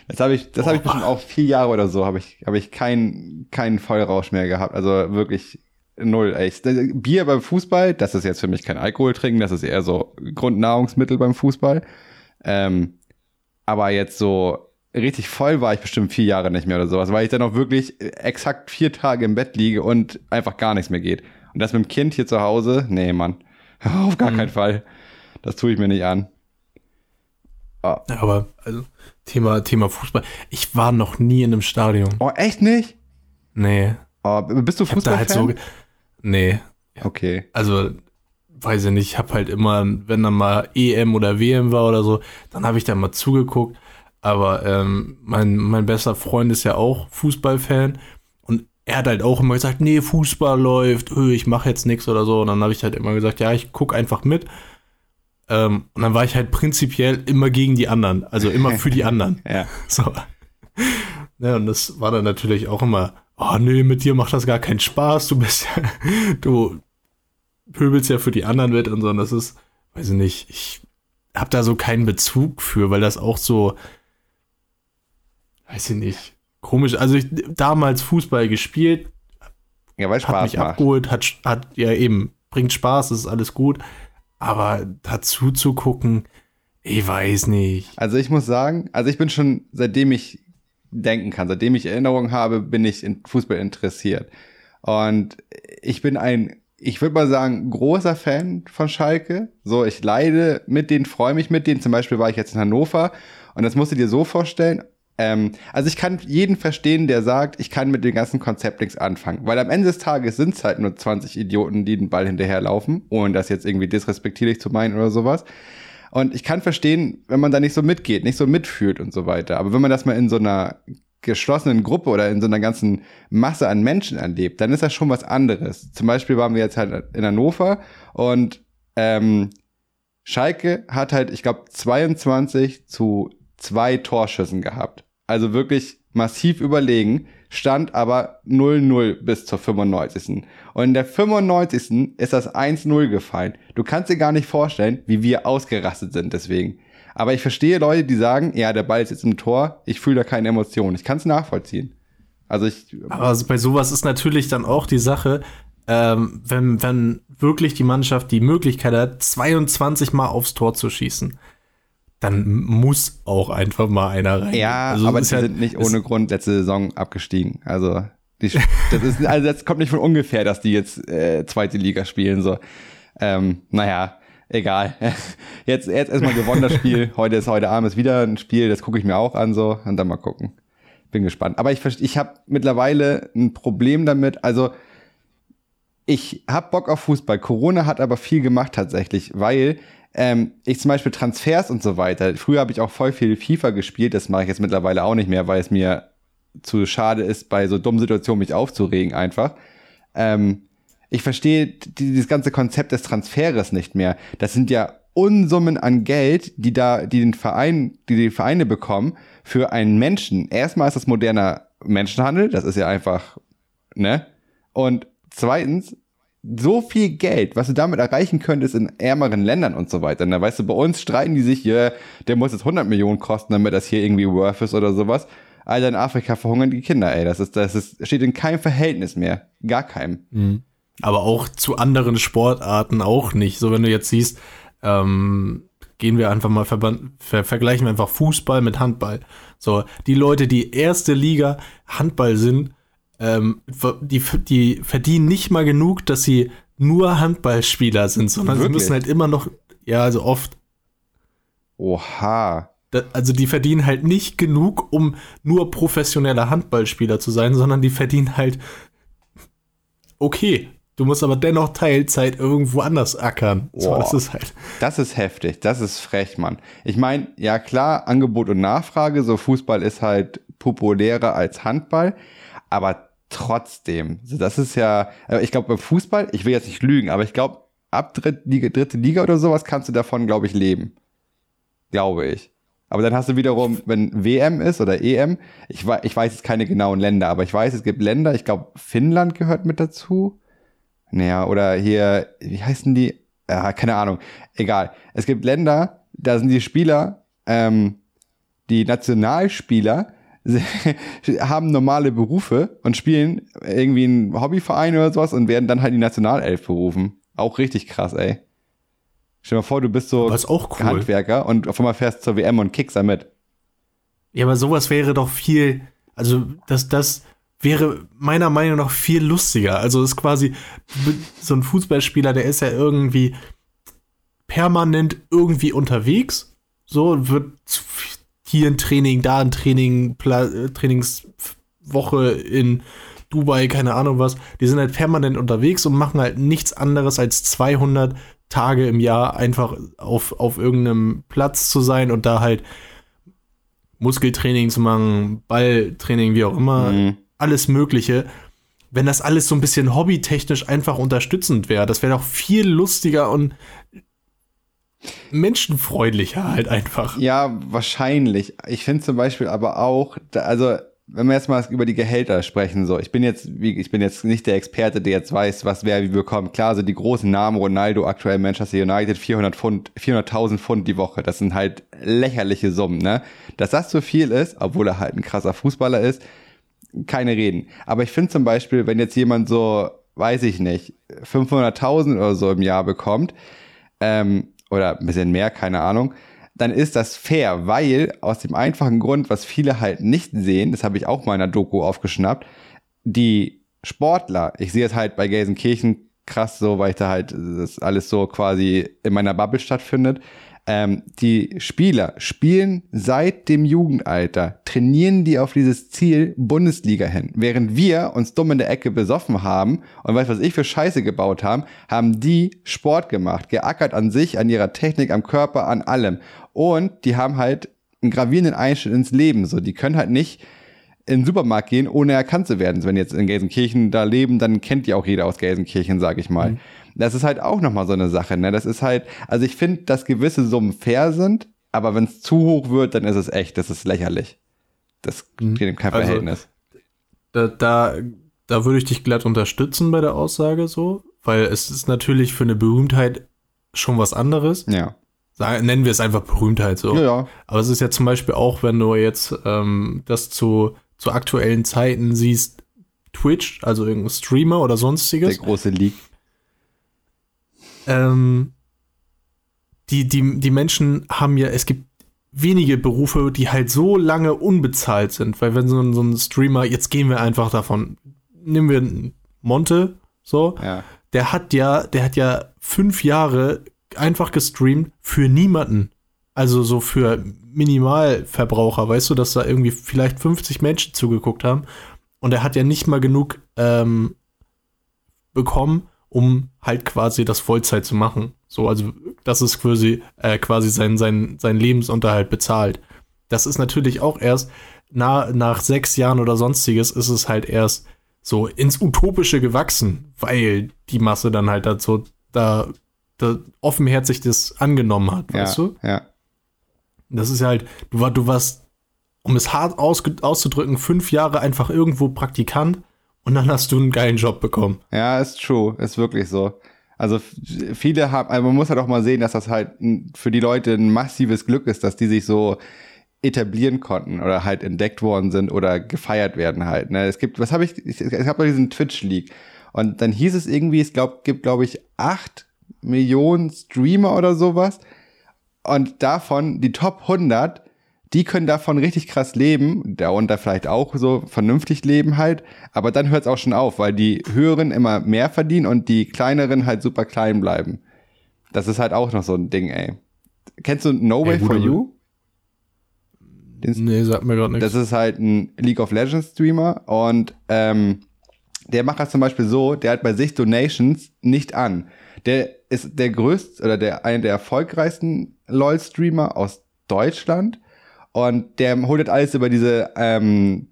Das habe ich, das habe ich bestimmt auch vier Jahre oder so, habe ich, habe ich keinen, keinen Vollrausch mehr gehabt. Also wirklich null, echt. Bier beim Fußball, das ist jetzt für mich kein Alkohol trinken, das ist eher so Grundnahrungsmittel beim Fußball. Ähm, aber jetzt so richtig voll war ich bestimmt vier Jahre nicht mehr oder sowas, weil ich dann auch wirklich exakt vier Tage im Bett liege und einfach gar nichts mehr geht. Und das mit dem Kind hier zu Hause, nee, Mann. Auf gar mhm. keinen Fall. Das tue ich mir nicht an. Oh. Aber also, Thema, Thema Fußball. Ich war noch nie in einem Stadion. Oh, echt nicht? Nee. Oh, bist du Fußball? Halt so, nee. Okay. Also, weiß ich nicht, ich habe halt immer, wenn dann mal EM oder WM war oder so, dann habe ich da mal zugeguckt. Aber ähm, mein, mein bester Freund ist ja auch Fußballfan er hat halt auch immer gesagt, nee, Fußball läuft, öh, ich mache jetzt nichts oder so. Und dann habe ich halt immer gesagt, ja, ich gucke einfach mit. Ähm, und dann war ich halt prinzipiell immer gegen die anderen, also immer für die anderen. ja. So. Ja, und das war dann natürlich auch immer, oh nee, mit dir macht das gar keinen Spaß, du bist ja, du pöbelst ja für die anderen mit und so. Und das ist, weiß ich nicht, ich habe da so keinen Bezug für, weil das auch so, weiß ich nicht, komisch. Also ich damals Fußball gespielt. Ja, weil Spaß hat mich macht. abgeholt, hat, hat ja eben, bringt Spaß, das ist alles gut. Aber dazu zu gucken, ich weiß nicht. Also ich muss sagen, also ich bin schon, seitdem ich denken kann, seitdem ich Erinnerungen habe, bin ich in Fußball interessiert. Und ich bin ein, ich würde mal sagen, großer Fan von Schalke. So, ich leide mit denen, freue mich mit denen. Zum Beispiel war ich jetzt in Hannover und das musst du dir so vorstellen. Ähm, also ich kann jeden verstehen, der sagt, ich kann mit dem ganzen Konzept nichts anfangen. Weil am Ende des Tages sind es halt nur 20 Idioten, die den Ball hinterherlaufen, ohne das jetzt irgendwie disrespektierlich zu meinen oder sowas. Und ich kann verstehen, wenn man da nicht so mitgeht, nicht so mitfühlt und so weiter. Aber wenn man das mal in so einer geschlossenen Gruppe oder in so einer ganzen Masse an Menschen erlebt, dann ist das schon was anderes. Zum Beispiel waren wir jetzt halt in Hannover und ähm, Schalke hat halt, ich glaube, 22 zu zwei Torschüssen gehabt. Also wirklich massiv überlegen, stand aber 0-0 bis zur 95. Und in der 95. ist das 1-0 gefallen. Du kannst dir gar nicht vorstellen, wie wir ausgerastet sind deswegen. Aber ich verstehe Leute, die sagen, ja, der Ball ist jetzt im Tor, ich fühle da keine Emotionen. Ich kann es nachvollziehen. Also ich. Aber also bei sowas ist natürlich dann auch die Sache, ähm, wenn, wenn wirklich die Mannschaft die Möglichkeit hat, 22 Mal aufs Tor zu schießen dann muss auch einfach mal einer rein. Ja, also aber sie halt, sind nicht ohne Grund letzte Saison abgestiegen. Also, die, das ist, also das kommt nicht von ungefähr, dass die jetzt äh, zweite Liga spielen. So, ähm, naja, egal. Jetzt, jetzt erstmal gewonnen das Spiel. Heute ist heute Abend ist wieder ein Spiel, das gucke ich mir auch an so und dann mal gucken. Bin gespannt. Aber ich ich habe mittlerweile ein Problem damit. Also ich hab Bock auf Fußball. Corona hat aber viel gemacht tatsächlich, weil ähm, ich zum Beispiel Transfers und so weiter. Früher habe ich auch voll viel FIFA gespielt, das mache ich jetzt mittlerweile auch nicht mehr, weil es mir zu schade ist, bei so dummen Situationen mich aufzuregen einfach. Ähm, ich verstehe dieses ganze Konzept des Transferes nicht mehr. Das sind ja Unsummen an Geld, die da, die den Verein, die die Vereine bekommen für einen Menschen. Erstmal ist das moderner Menschenhandel, das ist ja einfach, ne? Und zweitens so viel Geld, was du damit erreichen könntest in ärmeren Ländern und so weiter. Und da weißt du, bei uns streiten die sich, ja, der muss jetzt 100 Millionen kosten, damit das hier irgendwie worth ist oder sowas. Alter, in Afrika verhungern die Kinder, ey. Das ist, das ist, steht in keinem Verhältnis mehr. Gar keinem. Mhm. Aber auch zu anderen Sportarten auch nicht. So, wenn du jetzt siehst, ähm, gehen wir einfach mal ver vergleichen wir einfach Fußball mit Handball. So, die Leute, die erste Liga Handball sind, ähm, die, die verdienen nicht mal genug, dass sie nur Handballspieler sind, sondern Wirklich? sie müssen halt immer noch, ja, also oft, Oha. da, also die verdienen halt nicht genug, um nur professioneller Handballspieler zu sein, sondern die verdienen halt, okay, du musst aber dennoch Teilzeit irgendwo anders ackern. So, Boah. das ist halt, Das ist heftig, das ist frech, Mann. Ich meine, ja klar, Angebot und Nachfrage, so Fußball ist halt populärer als Handball, aber trotzdem, das ist ja, äh, ich glaube beim Fußball, ich will jetzt nicht lügen, aber ich glaube, ab dritte Liga, dritte Liga oder sowas kannst du davon, glaube ich, leben. Glaube ich. Aber dann hast du wiederum, wenn WM ist oder EM, ich, ich weiß jetzt keine genauen Länder, aber ich weiß, es gibt Länder, ich glaube, Finnland gehört mit dazu. Naja, oder hier, wie heißen die? Ja, keine Ahnung. Egal. Es gibt Länder, da sind die Spieler, ähm, die Nationalspieler, haben normale Berufe und spielen irgendwie einen Hobbyverein oder sowas und werden dann halt in die Nationalelf berufen. Auch richtig krass, ey. Stell dir mal vor, du bist so cool. Handwerker und auf einmal fährst zur WM und kickst damit. Ja, aber sowas wäre doch viel, also das, das wäre meiner Meinung nach viel lustiger. Also ist quasi so ein Fußballspieler, der ist ja irgendwie permanent irgendwie unterwegs. So wird hier ein Training, da ein Training, Pla äh, Trainingswoche in Dubai, keine Ahnung was. Die sind halt permanent unterwegs und machen halt nichts anderes als 200 Tage im Jahr einfach auf, auf irgendeinem Platz zu sein und da halt Muskeltraining zu machen, Balltraining, wie auch immer, Mhm. Alles Mögliche. Wenn das alles so ein bisschen hobbytechnisch einfach unterstützend wäre, das wäre doch viel lustiger und menschenfreundlicher halt einfach. Ja, wahrscheinlich. Ich finde zum Beispiel aber auch, da, also wenn wir jetzt mal über die Gehälter sprechen, so, ich bin jetzt, wie, ich bin jetzt nicht der Experte, der jetzt weiß, was wer wie bekommt. Klar, so die großen Namen, Ronaldo, aktuell Manchester United, 400 Pfund, 400.000 Pfund die Woche. Das sind halt lächerliche Summen, ne? Dass das so viel ist, obwohl er halt ein krasser Fußballer ist, keine Reden. Aber ich finde zum Beispiel, wenn jetzt jemand so, weiß ich nicht, 500.000 oder so im Jahr bekommt, ähm, oder ein bisschen mehr, keine Ahnung, dann ist das fair, weil aus dem einfachen Grund, was viele halt nicht sehen, das habe ich auch mal in der Doku aufgeschnappt, die Sportler, ich sehe es halt bei Gelsenkirchen krass so, weil ich da halt das alles so quasi in meiner Bubble stattfindet. Ähm, die Spieler spielen seit dem Jugendalter, trainieren die auf dieses Ziel Bundesliga hin. Während wir uns dumm in der Ecke besoffen haben und weiß was ich für Scheiße gebaut haben, haben die Sport gemacht, geackert an sich, an ihrer Technik, am Körper, an allem. Und die haben halt einen gravierenden Einschnitt ins Leben. So, die können halt nicht in den Supermarkt gehen, ohne erkannt zu werden. Wenn jetzt in Gelsenkirchen da leben, dann kennt die auch jeder aus Gelsenkirchen, sage ich mal. Das ist halt auch nochmal so eine Sache. Ne? Das ist halt, also ich finde, dass gewisse Summen fair sind, aber wenn es zu hoch wird, dann ist es echt, das ist lächerlich. Das steht in keinem Also- Verhältnis. Da, da, da würde ich dich glatt unterstützen bei der Aussage so, weil es ist natürlich für eine Berühmtheit schon was anderes. Ja. Sagen, nennen wir es einfach Berühmtheit so. Ja, ja. Aber es ist ja zum Beispiel auch, wenn du jetzt ähm, das zu, zu aktuellen Zeiten siehst, Twitch, also irgendein Streamer oder Der sonstiges, große Leak. Ähm, die, die, die Menschen haben ja, es gibt wenige Berufe, die halt so lange unbezahlt sind, weil wenn so ein, so ein Streamer, jetzt gehen wir einfach davon, nehmen wir Monte, so, Ja. der hat ja, der hat ja fünf Jahre einfach gestreamt für niemanden. Also so für Minimalverbraucher, weißt du, dass da irgendwie vielleicht 50 Menschen zugeguckt haben. Und er hat ja nicht mal genug ähm, bekommen, um halt quasi das Vollzeit zu machen. So, also das ist quasi, äh, quasi sein, sein, sein Lebensunterhalt bezahlt. Das ist natürlich auch erst na, nach sechs Jahren oder sonstiges ist es halt erst so ins Utopische gewachsen, weil die Masse dann halt dazu da, da offenherzig das angenommen hat, weißt ja, du? Ja. Das ist halt, du, war, du warst, um es hart ausge, auszudrücken, fünf Jahre einfach irgendwo Praktikant und dann hast du einen geilen Job bekommen. Ja, ist true, ist wirklich so. Also viele haben, also man muss halt auch mal sehen, dass das halt für die Leute ein massives Glück ist, dass die sich so etablieren konnten oder halt entdeckt worden sind oder gefeiert werden halt. Ne? Es gibt, was habe ich, ich, ich habe diesen Twitch-Leak und dann hieß es irgendwie, es glaub, gibt glaube ich acht Millionen Streamer oder sowas und davon die Top 100 die können davon richtig krass leben, darunter vielleicht auch so vernünftig leben halt, aber dann hört es auch schon auf, weil die höheren immer mehr verdienen und die kleineren halt super klein bleiben. Das ist halt auch noch so ein Ding, ey. Kennst du No Way gut, for You? Nee, sagt mir gerade nichts. Das ist halt ein League of Legends Streamer und ähm, der macht das zum Beispiel so, der hat bei sich Donations nicht an. Der ist der größte oder der einer der erfolgreichsten LOL-Streamer aus Deutschland und der holt halt alles über diese ähm,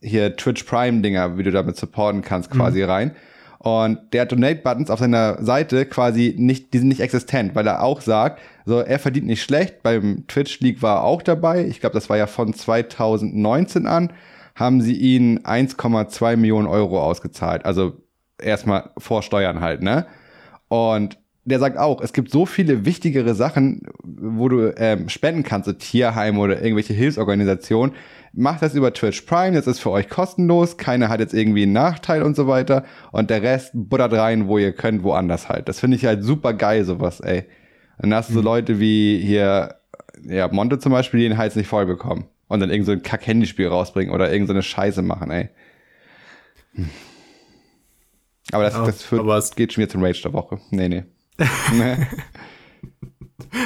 hier Twitch Prime Dinger, wie du damit supporten kannst, quasi rein. Und der Donate-Buttons auf seiner Seite quasi nicht, die sind nicht existent, weil er auch sagt, so, er verdient nicht schlecht. Beim Twitch League war er auch dabei. Ich glaube, das war ja von 2019 an, haben sie ihn 1,2 Millionen Euro ausgezahlt. Also erstmal vor Steuern halt, ne? Und der sagt auch, es gibt so viele wichtigere Sachen, wo du ähm, spenden kannst, so Tierheim oder irgendwelche Hilfsorganisationen. Macht das über Twitch Prime, das ist für euch kostenlos, keiner hat jetzt irgendwie einen Nachteil und so weiter. Und der Rest buttert rein, wo ihr könnt, woanders halt. Das finde ich halt super geil, sowas, ey. Und dann hast du so Leute wie hier, ja, Monte zum Beispiel, die den Hals nicht voll bekommen. Und dann irgend so ein Kack-Handyspiel rausbringen oder irgend so eine Scheiße machen, ey. Hm. Aber das, Ja, das führt, aber es- geht schon wieder zum Rage der Woche. Nee, nee.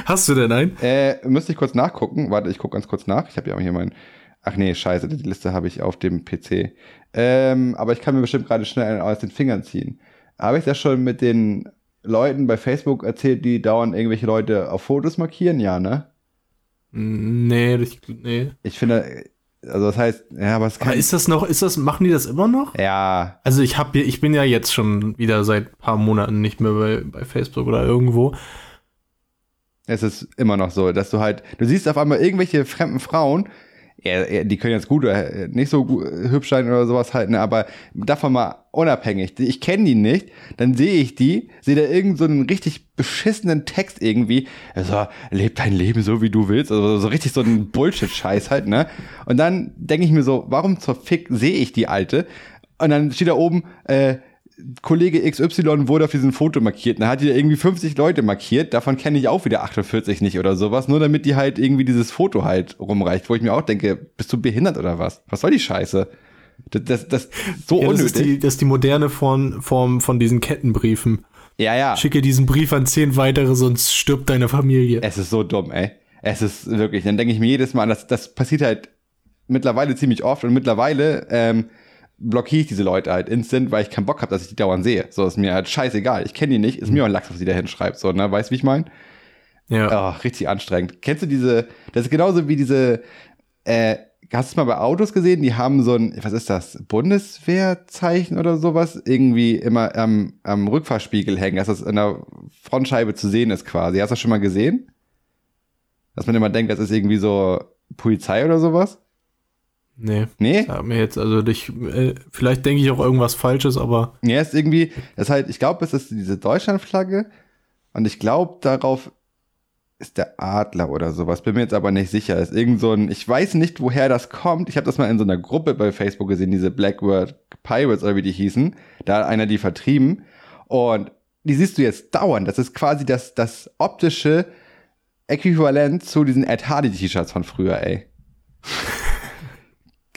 Hast du denn einen? Äh, müsste ich kurz nachgucken. Warte, ich gucke ganz kurz nach. Ich habe ja auch hier mein. Ach nee, scheiße, die Liste habe ich auf dem PC. Ähm, aber ich kann mir bestimmt gerade schnell einen aus den Fingern ziehen. Habe ich das schon mit den Leuten bei Facebook erzählt, die dauernd irgendwelche Leute auf Fotos markieren? Ja, ne? Nee, ich, nee. Ich finde, also das heißt, ja, aber es kann. Aber ist das noch, ist das, machen die das immer noch? ja, Also ich habe ich bin ja jetzt schon wieder seit ein paar Monaten nicht mehr bei, bei Facebook oder irgendwo. es ist immer noch so, dass du halt, du siehst auf einmal irgendwelche fremden Frauen, ja, ja, die können jetzt gut oder nicht so gut, hübsch sein oder sowas halt, ne, aber davon mal unabhängig. Ich kenne die nicht, dann sehe ich die, sehe da irgend so einen richtig beschissenen Text irgendwie, also leb dein Leben so wie du willst, also so richtig so ein Bullshit-Scheiß halt, ne? Und dann denke ich mir so, warum zur Fick sehe ich die Alte? Und dann steht da oben, äh, Kollege XY wurde auf diesem Foto markiert. Dann hat die da irgendwie 50 Leute markiert. Davon kenne ich auch wieder 48 nicht oder sowas. Nur damit die halt irgendwie dieses Foto halt rumreicht. Wo ich mir auch denke, bist du behindert oder was? Was soll die Scheiße? Das, das, das ist so Ja, das, unnötig. ist die, das ist die moderne Form, Form von diesen Kettenbriefen. ja, ja. Schicke diesen Brief an zehn weitere, sonst stirbt deine Familie. Es ist so dumm, ey. Es ist wirklich. Dann denke ich mir jedes Mal, das, das passiert halt mittlerweile ziemlich oft. Und mittlerweile ähm, blockiere ich diese Leute halt instant, weil ich keinen Bock habe, dass ich die dauernd sehe. So ist mir halt scheißegal. Ich kenne die nicht. Ist mir auch ein Lachs, was sie da hinschreibt. So, ne? Weißt du, wie ich meine? Ja. Oh, richtig anstrengend. Kennst du diese, das ist genauso wie diese, äh, hast du es mal bei Autos gesehen? Die haben so ein, was ist das, Bundeswehrzeichen oder sowas? Irgendwie immer am, am Rückfahrspiegel hängen, dass das in der Frontscheibe zu sehen ist quasi. Hast du das schon mal gesehen? Dass man immer denkt, das ist irgendwie so Polizei oder sowas? Nee. Nee? Sag mir jetzt, also ich, äh, vielleicht denke ich auch irgendwas Falsches, aber Ja, ist irgendwie, das ist halt, ich glaube, es ist diese Deutschlandflagge und ich glaube, darauf ist der Adler oder sowas. Bin mir jetzt aber nicht sicher. Ist irgend so ein, ich weiß nicht, woher das kommt. Ich habe das mal in so einer Gruppe bei Facebook gesehen, diese Blackbird Pirates oder wie die hießen. Da hat einer die vertrieben und die siehst du jetzt dauernd. Das ist quasi das, das optische Äquivalent zu diesen Ed Hardy T-Shirts von früher, ey.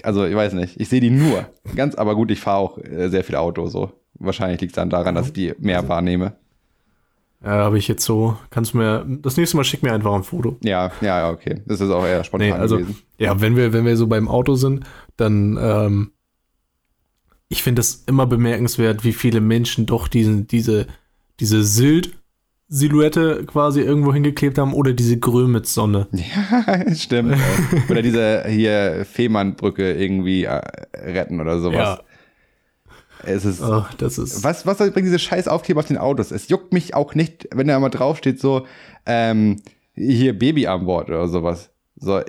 Also, ich weiß nicht. Ich sehe die nur. Ganz, aber gut, ich fahre auch äh, sehr viel Auto, so. Wahrscheinlich liegt es dann daran, dass ich die mehr wahrnehme. ja, habe ich jetzt so, kannst du mir, das nächste Mal schick mir einfach ein Foto. Ja, ja, ja, okay. Das ist auch eher spontan Nee, also, gewesen. ja, wenn wir, wenn wir so beim Auto sind, dann, ähm, ich finde es immer bemerkenswert, wie viele Menschen doch diesen, diese, diese Sylt-Silhouette quasi irgendwo hingeklebt haben oder diese Grömitz-Sonne. Ja, stimmt. Oder diese hier Fehmarnbrücke irgendwie äh, retten oder sowas. Ja, Es ist. ach, das ist. Was, was bringen diese scheiß Aufkleber auf den Autos? Es juckt mich auch nicht, wenn da mal draufsteht, so, ähm, hier Baby an Bord oder sowas. So,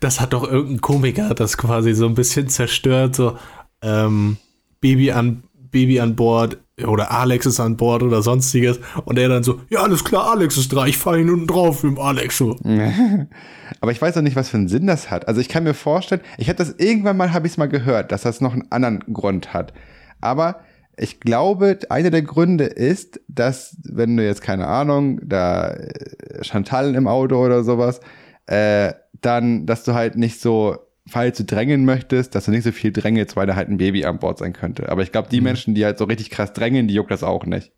Das hat doch irgendein Komiker das quasi so ein bisschen zerstört, so ähm, Baby an Baby an Bord oder Alex ist an Bord oder sonstiges und er dann so, ja alles klar, Alex ist da, ich fahre hier unten drauf mit dem Alex so. Aber ich weiß auch nicht, was für einen Sinn das hat. Also ich kann mir vorstellen, ich habe das irgendwann mal, habe ich es mal gehört, dass das noch einen anderen Grund hat. Aber ich glaube, einer der Gründe ist, dass, wenn du jetzt, keine Ahnung, da äh, Chantal im Auto oder sowas, äh, dann, dass du halt nicht so, falls du drängen möchtest, dass du nicht so viel drängelst, weil da halt ein Baby an Bord sein könnte. Aber ich glaube, die Mhm. Menschen, die halt so richtig krass drängen, die juckt das auch nicht.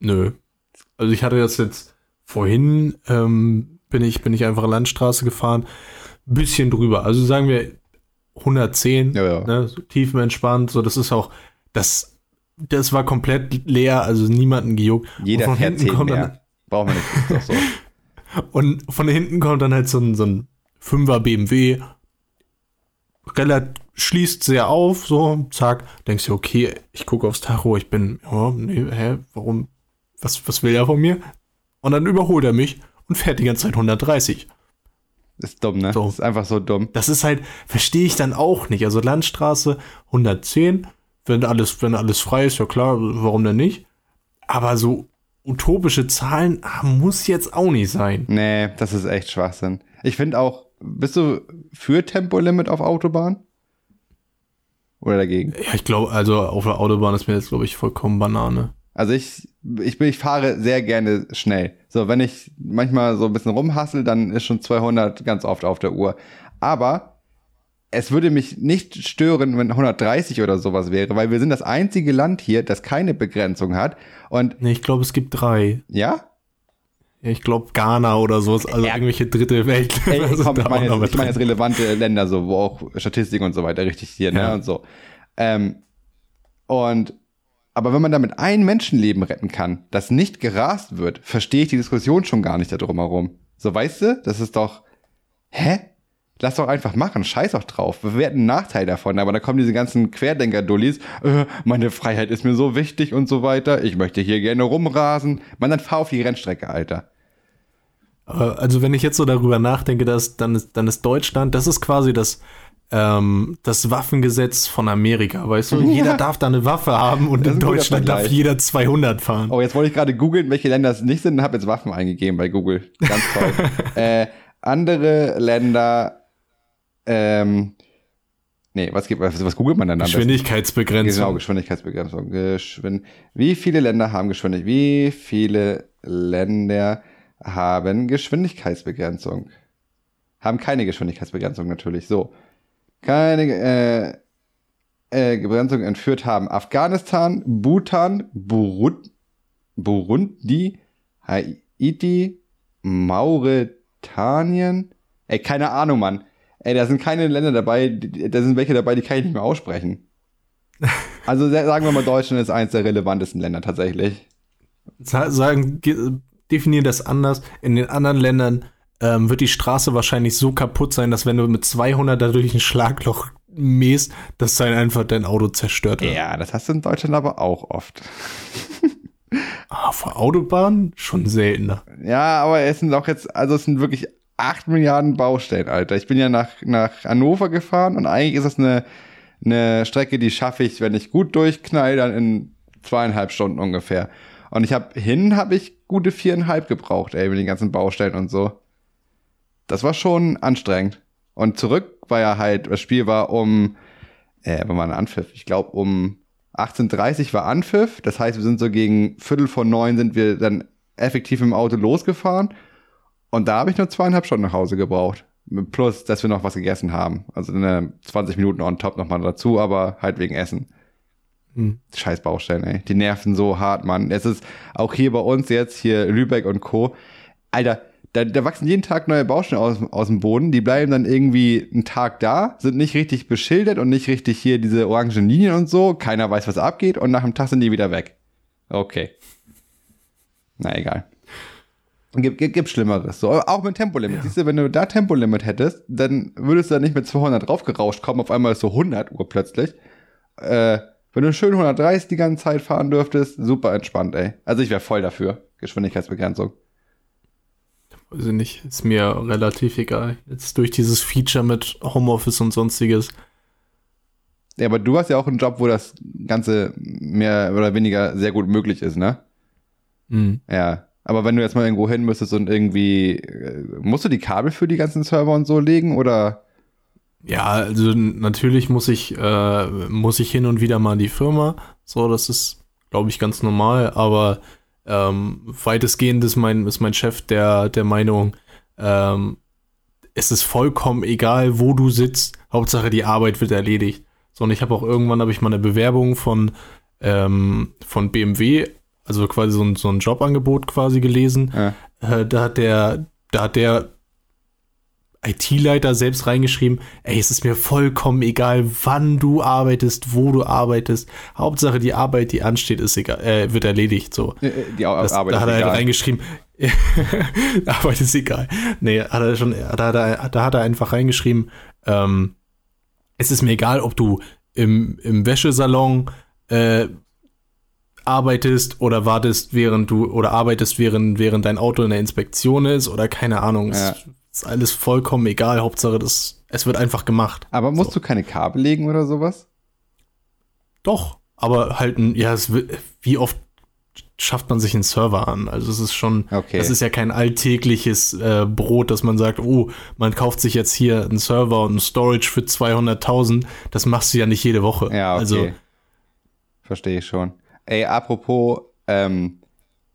Nö. Also ich hatte das jetzt vorhin, ähm, bin ich, bin ich einfach Landstraße gefahren, bisschen drüber. Also sagen wir 110, Ja, ja. Ne, so tiefenentspannt, so das ist auch, das, das war komplett leer, also niemanden gejuckt. Jeder und von fährt hinten 10 kommt dann, mehr. Brauchen wir nicht. So. Und von hinten kommt dann halt so ein, so ein 5er BMW, relativ, schließt sehr auf, so, zack, denkst du, okay, ich gucke aufs Tacho, ich bin, ja, nee, hä, warum, was, was will er von mir? Und dann überholt er mich und fährt die ganze Zeit 130. Ist dumm, ne? So. Ist einfach so dumm. Das ist halt, verstehe ich dann auch nicht. Also Landstraße 110, wenn alles, wenn alles frei ist, ja klar, warum denn nicht? Aber so utopische Zahlen ah, muss jetzt auch nicht sein. Nee, das ist echt Schwachsinn. Ich finde auch, bist du für Tempolimit auf Autobahn? Oder dagegen? Ja, ich glaube, also auf der Autobahn ist mir jetzt, glaube ich, vollkommen Banane. Also ich, ich, bin, ich fahre sehr gerne schnell. So, wenn ich manchmal so ein bisschen rumhassel, dann ist schon 200 ganz oft auf der Uhr. Aber es würde mich nicht stören, wenn 130 oder sowas wäre, weil wir sind das einzige Land hier, das keine Begrenzung hat. Und Nee, ich glaube, es gibt drei. ja, Ja, ich glaube, Ghana oder so, ist also Ja. irgendwelche dritte Welt. Ey, sind komm, ich meine jetzt, ich drin. jetzt relevante Länder, so, wo auch Statistiken und so weiter richtig hier, ne, Ja. und so. Ähm, und, aber wenn man damit ein Menschenleben retten kann, das nicht gerast wird, verstehe ich die Diskussion schon gar nicht da drumherum. So, weißt du, das ist doch, hä? Lass doch einfach machen, scheiß doch drauf. Wir werden einen Nachteil davon, aber da kommen diese ganzen Querdenker-Dullis, äh, meine Freiheit ist mir so wichtig und so weiter, ich möchte hier gerne rumrasen. Man, dann fahr auf die Rennstrecke, Alter. Aber Also wenn ich jetzt so darüber nachdenke, dass, dann, ist, dann ist Deutschland, das ist quasi das, ähm, das Waffengesetz von Amerika, weißt du? Jeder darf da eine Waffe haben und in Deutschland darf jeder 200 fahren. Oh, jetzt wollte ich gerade googeln, welche Länder es nicht sind und habe jetzt Waffen eingegeben bei Google. Ganz toll. äh, andere Länder, ähm, nee, was gibt, was, was googelt man denn besten? Geschwindigkeitsbegrenzung. Genau, Geschwindigkeitsbegrenzung. Geschwind wie viele Länder haben Geschwindigkeit? Wie viele Länder haben Geschwindigkeitsbegrenzung? Haben keine Geschwindigkeitsbegrenzung natürlich. So. Keine äh, äh, Begrenzung entführt haben Afghanistan, Bhutan, Burut, Burundi, Haiti, Mauretanien. Ey, keine Ahnung, Mann. Ey, da sind keine Länder dabei, da sind welche dabei, die kann ich nicht mehr aussprechen. Also sa- sagen wir mal, Deutschland ist eins der relevantesten Länder tatsächlich. Sa- Sagen, definieren das anders. In den anderen Ländern ähm, wird die Straße wahrscheinlich so kaputt sein, dass wenn du mit 200 da durch ein Schlagloch mähst, dass dann einfach dein Auto zerstört wird. Ja, das hast du in Deutschland aber auch oft. Ah, auf der Autobahn schon seltener. Ja, aber es sind auch jetzt, also es sind wirklich 8 Milliarden Baustellen, Alter. Ich bin ja nach, nach Hannover gefahren und eigentlich ist das eine, eine Strecke, die schaffe ich, wenn ich gut durchknall, dann in zweieinhalb Stunden ungefähr. Und ich habe hin, habe ich gute viereinhalb gebraucht, ey, mit den ganzen Baustellen und so. Das war schon anstrengend. Und zurück war ja halt, das Spiel war um, äh, wann war ein Anpfiff? Ich glaube um 18.30 war Anpfiff. Das heißt, wir sind so gegen Viertel vor neun sind wir dann effektiv im Auto losgefahren. Und da habe ich nur zweieinhalb Stunden nach Hause gebraucht. Plus, dass wir noch was gegessen haben. Also eine 20 Minuten on top nochmal dazu, aber halt wegen Essen. Hm. Scheiß Baustellen, ey. Die nerven so hart, Mann. Es ist auch hier bei uns jetzt, hier Lübeck und Co. Alter, da, da wachsen jeden Tag neue Baustellen aus, aus dem Boden. Die bleiben dann irgendwie einen Tag da, sind nicht richtig beschildert und nicht richtig hier diese orangen Linien und so. Keiner weiß, was abgeht und nach einem Tag sind die wieder weg. Okay. Na egal. Gibt, gibt, gibt Schlimmeres. So, auch mit Tempolimit. Siehst du, wenn du da Tempolimit hättest, dann würdest du da nicht mit 200 draufgerauscht kommen. Auf einmal ist so 100 Uhr plötzlich. Äh, wenn du schön 130 die ganze Zeit fahren dürftest, super entspannt, ey. Also ich wäre voll dafür. Geschwindigkeitsbegrenzung. Weiß ich nicht, ist mir relativ egal. Jetzt durch dieses Feature mit Homeoffice und sonstiges. Ja, aber du hast ja auch einen Job, wo das Ganze mehr oder weniger sehr gut möglich ist, ne? Hm. Ja. Aber wenn du jetzt mal irgendwo hin müsstest und irgendwie, äh, musst du die Kabel für die ganzen Server und so legen oder? Ja, also natürlich muss ich, äh, muss ich hin und wieder mal in die Firma. So, das ist, glaube ich, ganz normal, aber ähm, weitestgehend ist mein, ist mein Chef der, der Meinung, ähm, es ist vollkommen egal, wo du sitzt. Hauptsache die Arbeit wird erledigt. So, und ich habe auch irgendwann habe ich mal eine Bewerbung von, ähm, von BMW, also quasi so ein, so ein Jobangebot quasi gelesen. Ja. Äh, da hat der, da hat der IT-Leiter selbst reingeschrieben, ey, es ist mir vollkommen egal, wann du arbeitest, wo du arbeitest. Hauptsache die Arbeit, die ansteht, ist egal, äh, wird erledigt. So. Äh, die das, Arbeit da hat er halt reingeschrieben, Arbeit ist egal. Nee, hat er schon, da hat er, da hat er einfach reingeschrieben, ähm, es ist mir egal, ob du im, im Wäschesalon äh, arbeitest oder wartest, während du oder arbeitest, während, während dein Auto in der Inspektion ist oder keine Ahnung. Ja. Ist, ist alles vollkommen egal. Hauptsache, das, es wird einfach gemacht. Aber musst so. du keine Kabel legen oder sowas? Doch, aber halt, ja, es, wie oft schafft man sich einen Server an. Also es ist schon, okay. das ist ja kein alltägliches äh, Brot, dass man sagt, oh, man kauft sich jetzt hier einen Server und einen Storage für 200.000. Das machst du ja nicht jede Woche. Ja, okay. Also, Verstehe ich schon. Ey, apropos ähm,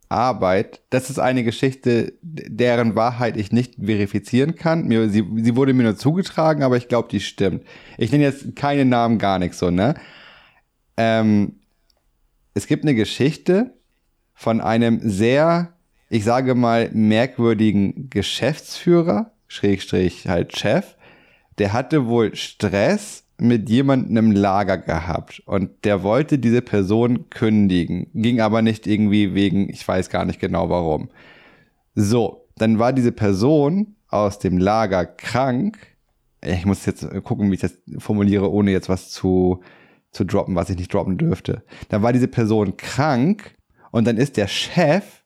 Arbeit, das ist eine Geschichte, deren Wahrheit ich nicht verifizieren kann. Mir, sie, sie wurde mir nur zugetragen, aber ich glaube, die stimmt. Ich nenne jetzt keine Namen, gar nichts so, ne? Ähm, es gibt eine Geschichte von einem sehr, ich sage mal, merkwürdigen Geschäftsführer, Schrägstrich halt Chef, der hatte wohl Stress mit jemandem im Lager gehabt und der wollte diese Person kündigen, ging aber nicht irgendwie wegen, ich weiß gar nicht genau warum. So, dann war diese Person aus dem Lager krank. Ich muss jetzt gucken, wie ich das formuliere, ohne jetzt was zu, zu droppen, was ich nicht droppen dürfte. Dann war diese Person krank und dann ist der Chef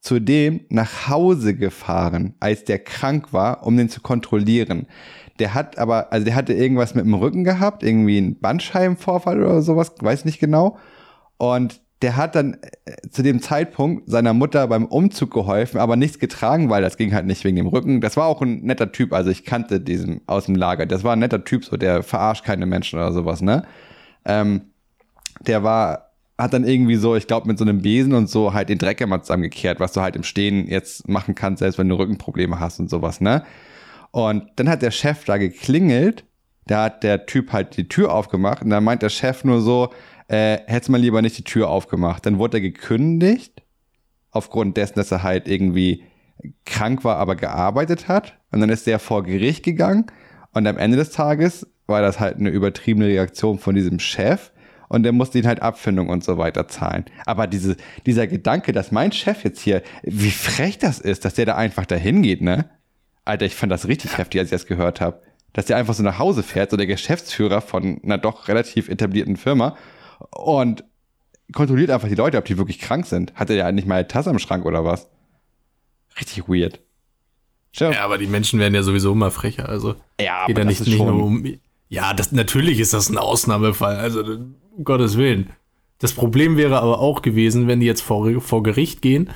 zu dem nach Hause gefahren, als der krank war, um den zu kontrollieren. Der hat aber, also der hatte irgendwas mit dem Rücken gehabt, irgendwie einen Bandscheibenvorfall oder sowas, weiß nicht genau. Und der hat dann äh, zu dem Zeitpunkt seiner Mutter beim Umzug geholfen, aber nichts getragen, weil das ging halt nicht wegen dem Rücken. Das war auch ein netter Typ, also ich kannte diesen aus dem Lager. Das war ein netter Typ, so der verarscht keine Menschen oder sowas, ne? Ähm, der war, hat dann irgendwie so, ich glaube, mit so einem Besen und so halt den Dreck immer zusammengekehrt, was du halt im Stehen jetzt machen kannst, selbst wenn du Rückenprobleme hast und sowas, ne? Und dann hat der Chef da geklingelt, da hat der Typ halt die Tür aufgemacht und dann meint der Chef nur so, äh, hätte mal lieber nicht die Tür aufgemacht. Dann wurde er gekündigt, aufgrund dessen, dass er halt irgendwie krank war, aber gearbeitet hat. Und dann ist der vor Gericht gegangen und am Ende des Tages war das halt eine übertriebene Reaktion von diesem Chef und der musste ihn halt Abfindung und so weiter zahlen. Aber diese, dieser Gedanke, dass mein Chef jetzt hier, wie frech das ist, dass der da einfach dahin geht, ne? Alter, ich fand das richtig heftig, als ich das gehört habe. Dass der einfach so nach Hause fährt, so der Geschäftsführer von einer doch relativ etablierten Firma und kontrolliert einfach die Leute, ob die wirklich krank sind. Hat er ja nicht mal eine Tasse am Schrank oder was? Richtig weird. Sure. Ja, aber die Menschen werden ja sowieso immer frecher, also ja, geht ja nicht, nicht nur um. Ja, das, natürlich ist das ein Ausnahmefall, also um Gottes Willen. Das Problem wäre aber auch gewesen, wenn die jetzt vor, vor Gericht gehen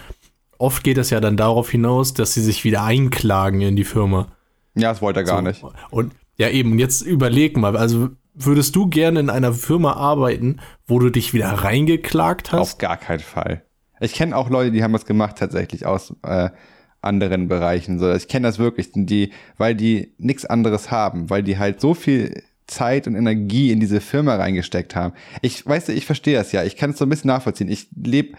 oft geht es ja dann darauf hinaus, dass sie sich wieder einklagen in die Firma. Ja, das wollte er gar so. nicht. Und ja, eben, jetzt überleg mal, also würdest du gerne in einer Firma arbeiten, wo du dich wieder reingeklagt hast? Auf gar keinen Fall. Ich kenne auch Leute, die haben das gemacht tatsächlich aus äh, anderen Bereichen. So, ich kenne das wirklich, die, weil die nichts anderes haben, weil die halt so viel Zeit und Energie in diese Firma reingesteckt haben. Ich weiß, ich verstehe das ja. Ich kann es so ein bisschen nachvollziehen. Ich lebe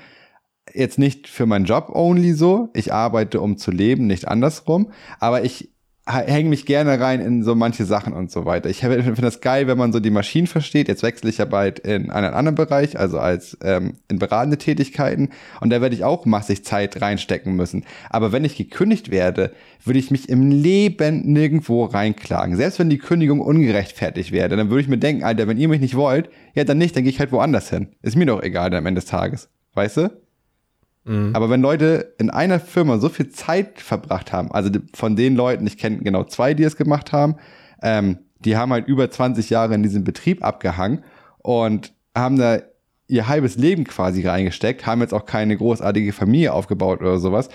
jetzt nicht für meinen Job only so. Ich arbeite, um zu leben, nicht andersrum. Aber ich hänge mich gerne rein in so manche Sachen und so weiter. Ich finde das geil, wenn man so die Maschinen versteht. Jetzt wechsle ich ja bald in einen anderen Bereich, also als ähm, in beratende Tätigkeiten. Und da werde ich auch massig Zeit reinstecken müssen. Aber wenn ich gekündigt werde, würde ich mich im Leben nirgendwo reinklagen. Selbst wenn die Kündigung ungerechtfertigt wäre, dann würde ich mir denken, Alter, wenn ihr mich nicht wollt, ja dann nicht, dann gehe ich halt woanders hin. Ist mir doch egal am Ende des Tages. Weißt du? Mhm. Aber wenn Leute in einer Firma so viel Zeit verbracht haben, also von den Leuten, ich kenne genau zwei, die es gemacht haben, ähm, die haben halt über 20 Jahre in diesem Betrieb abgehangen und haben da ihr halbes Leben quasi reingesteckt, haben jetzt auch keine großartige Familie aufgebaut oder sowas,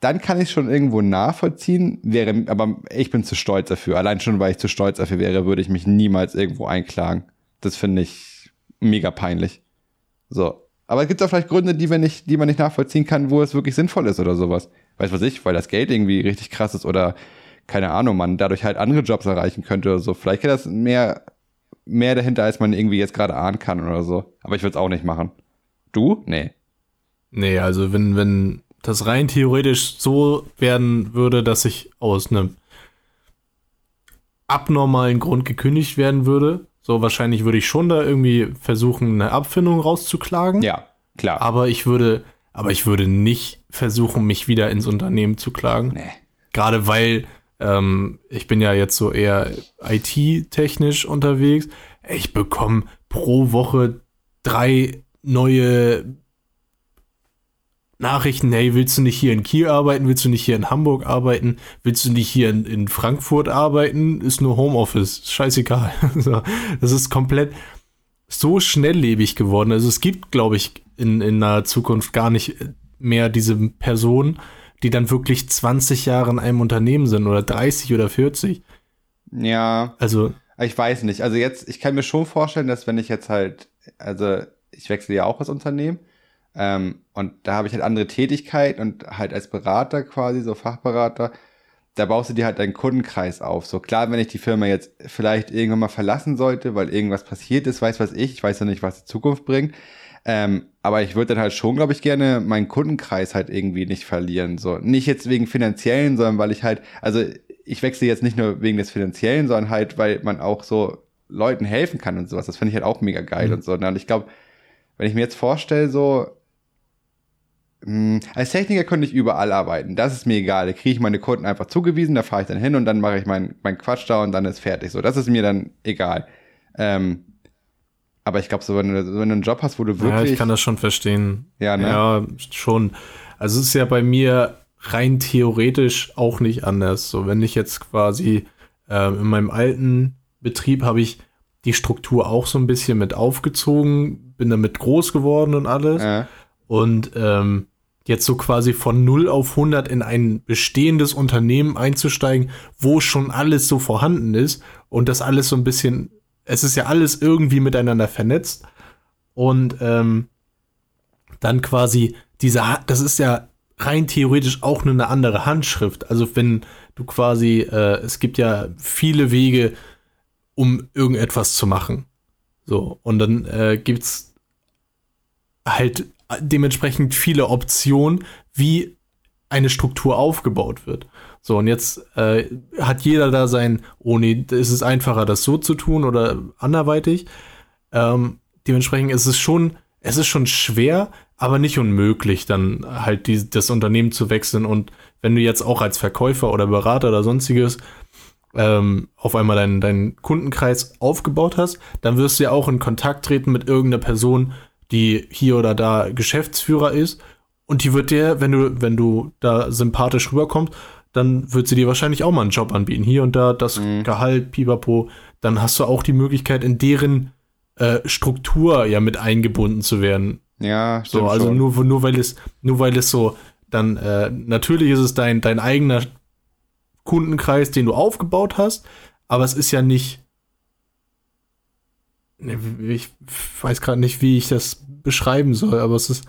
dann kann ich schon irgendwo nachvollziehen, wäre, aber ich bin zu stolz dafür. Allein schon, weil ich zu stolz dafür wäre, würde ich mich niemals irgendwo einklagen. Das finde ich mega peinlich. So. Aber es gibt auch vielleicht Gründe, die, wir nicht, die man nicht nachvollziehen kann, wo es wirklich sinnvoll ist oder sowas. Weiß was ich, weil das Geld irgendwie richtig krass ist oder keine Ahnung, man dadurch halt andere Jobs erreichen könnte oder so. Vielleicht geht das mehr, mehr dahinter, als man irgendwie jetzt gerade ahnen kann oder so. Aber ich würde es auch nicht machen. Du? Nee. Nee, also wenn, wenn das rein theoretisch so werden würde, dass ich aus einem abnormalen Grund gekündigt werden würde, so wahrscheinlich würde ich schon da irgendwie versuchen, eine Abfindung rauszuklagen. Ja, klar. Aber ich würde, aber ich würde nicht versuchen, mich wieder ins Unternehmen zu klagen. Nee. Gerade weil ähm, ich bin ja jetzt so eher IT-technisch unterwegs. Ich bekomme pro Woche drei neue Nachrichten, hey, willst du nicht hier in Kiel arbeiten? Willst du nicht hier in Hamburg arbeiten? Willst du nicht hier in, in Frankfurt arbeiten? Ist nur Homeoffice. Scheißegal. das ist komplett so schnelllebig geworden. Also es gibt, glaube ich, in, in naher Zukunft gar nicht mehr diese Person, die dann wirklich 20 Jahre in einem Unternehmen sind oder 30 oder 40. Ja. Also. Ich weiß nicht. Also jetzt, ich kann mir schon vorstellen, dass wenn ich jetzt halt, also ich wechsle ja auch das Unternehmen ähm, und da habe ich halt andere Tätigkeit und halt als Berater quasi, so Fachberater, da baust du dir halt deinen Kundenkreis auf. So klar, wenn ich die Firma jetzt vielleicht irgendwann mal verlassen sollte, weil irgendwas passiert ist, weiß was ich, ich weiß ja nicht, was die Zukunft bringt. Ähm, aber ich würde dann halt schon, glaube ich, gerne meinen Kundenkreis halt irgendwie nicht verlieren. So nicht jetzt wegen finanziellen, sondern weil ich halt, also ich wechsle jetzt nicht nur wegen des finanziellen, sondern halt, weil man auch so Leuten helfen kann und sowas. Das finde ich halt auch mega geil mhm. und so. Und ich glaube, wenn ich mir jetzt vorstelle, so als Techniker könnte ich überall arbeiten. Das ist mir egal. Da kriege ich meine Kunden einfach zugewiesen, da fahre ich dann hin und dann mache ich meinen mein Quatsch da und dann ist fertig. So, das ist mir dann egal. Ähm, aber ich glaube, so wenn, du, wenn du einen Job hast, wo du wirklich. Ja, ich kann das schon verstehen. Ja, ne? Ja, schon. Also es ist ja bei mir rein theoretisch auch nicht anders. So, wenn ich jetzt quasi äh, in meinem alten Betrieb habe ich die Struktur auch so ein bisschen mit aufgezogen, bin damit groß geworden und alles. Ja. Und ähm, jetzt so quasi von 0 auf 100 in ein bestehendes Unternehmen einzusteigen, wo schon alles so vorhanden ist und das alles so ein bisschen, es ist ja alles irgendwie miteinander vernetzt und ähm, dann quasi diese, das ist ja rein theoretisch auch nur eine andere Handschrift. Also wenn du quasi, äh, es gibt ja viele Wege, um irgendetwas zu machen. So, und dann äh, gibt's halt dementsprechend viele Optionen, wie eine Struktur aufgebaut wird. So, und jetzt äh, hat jeder da sein, oh nee, ist es einfacher, das so zu tun oder anderweitig. Ähm, dementsprechend ist es schon, es ist schon schwer, aber nicht unmöglich, dann halt die, das Unternehmen zu wechseln. Und wenn du jetzt auch als Verkäufer oder Berater oder sonstiges ähm, auf einmal deinen, deinen Kundenkreis aufgebaut hast, dann wirst du ja auch in Kontakt treten mit irgendeiner Person, die hier oder da Geschäftsführer ist und die wird dir, wenn du, wenn du da sympathisch rüberkommst, dann wird sie dir wahrscheinlich auch mal einen Job anbieten. Hier und da das mhm. Gehalt, pipapo. Dann hast du auch die Möglichkeit, in deren äh, Struktur ja mit eingebunden zu werden. Ja, stimmt so, also schon. nur nur weil es nur weil es so dann äh, natürlich ist es dein dein eigener Kundenkreis, den du aufgebaut hast, aber es ist ja nicht ich weiß gerade nicht, wie ich das beschreiben soll, aber es ist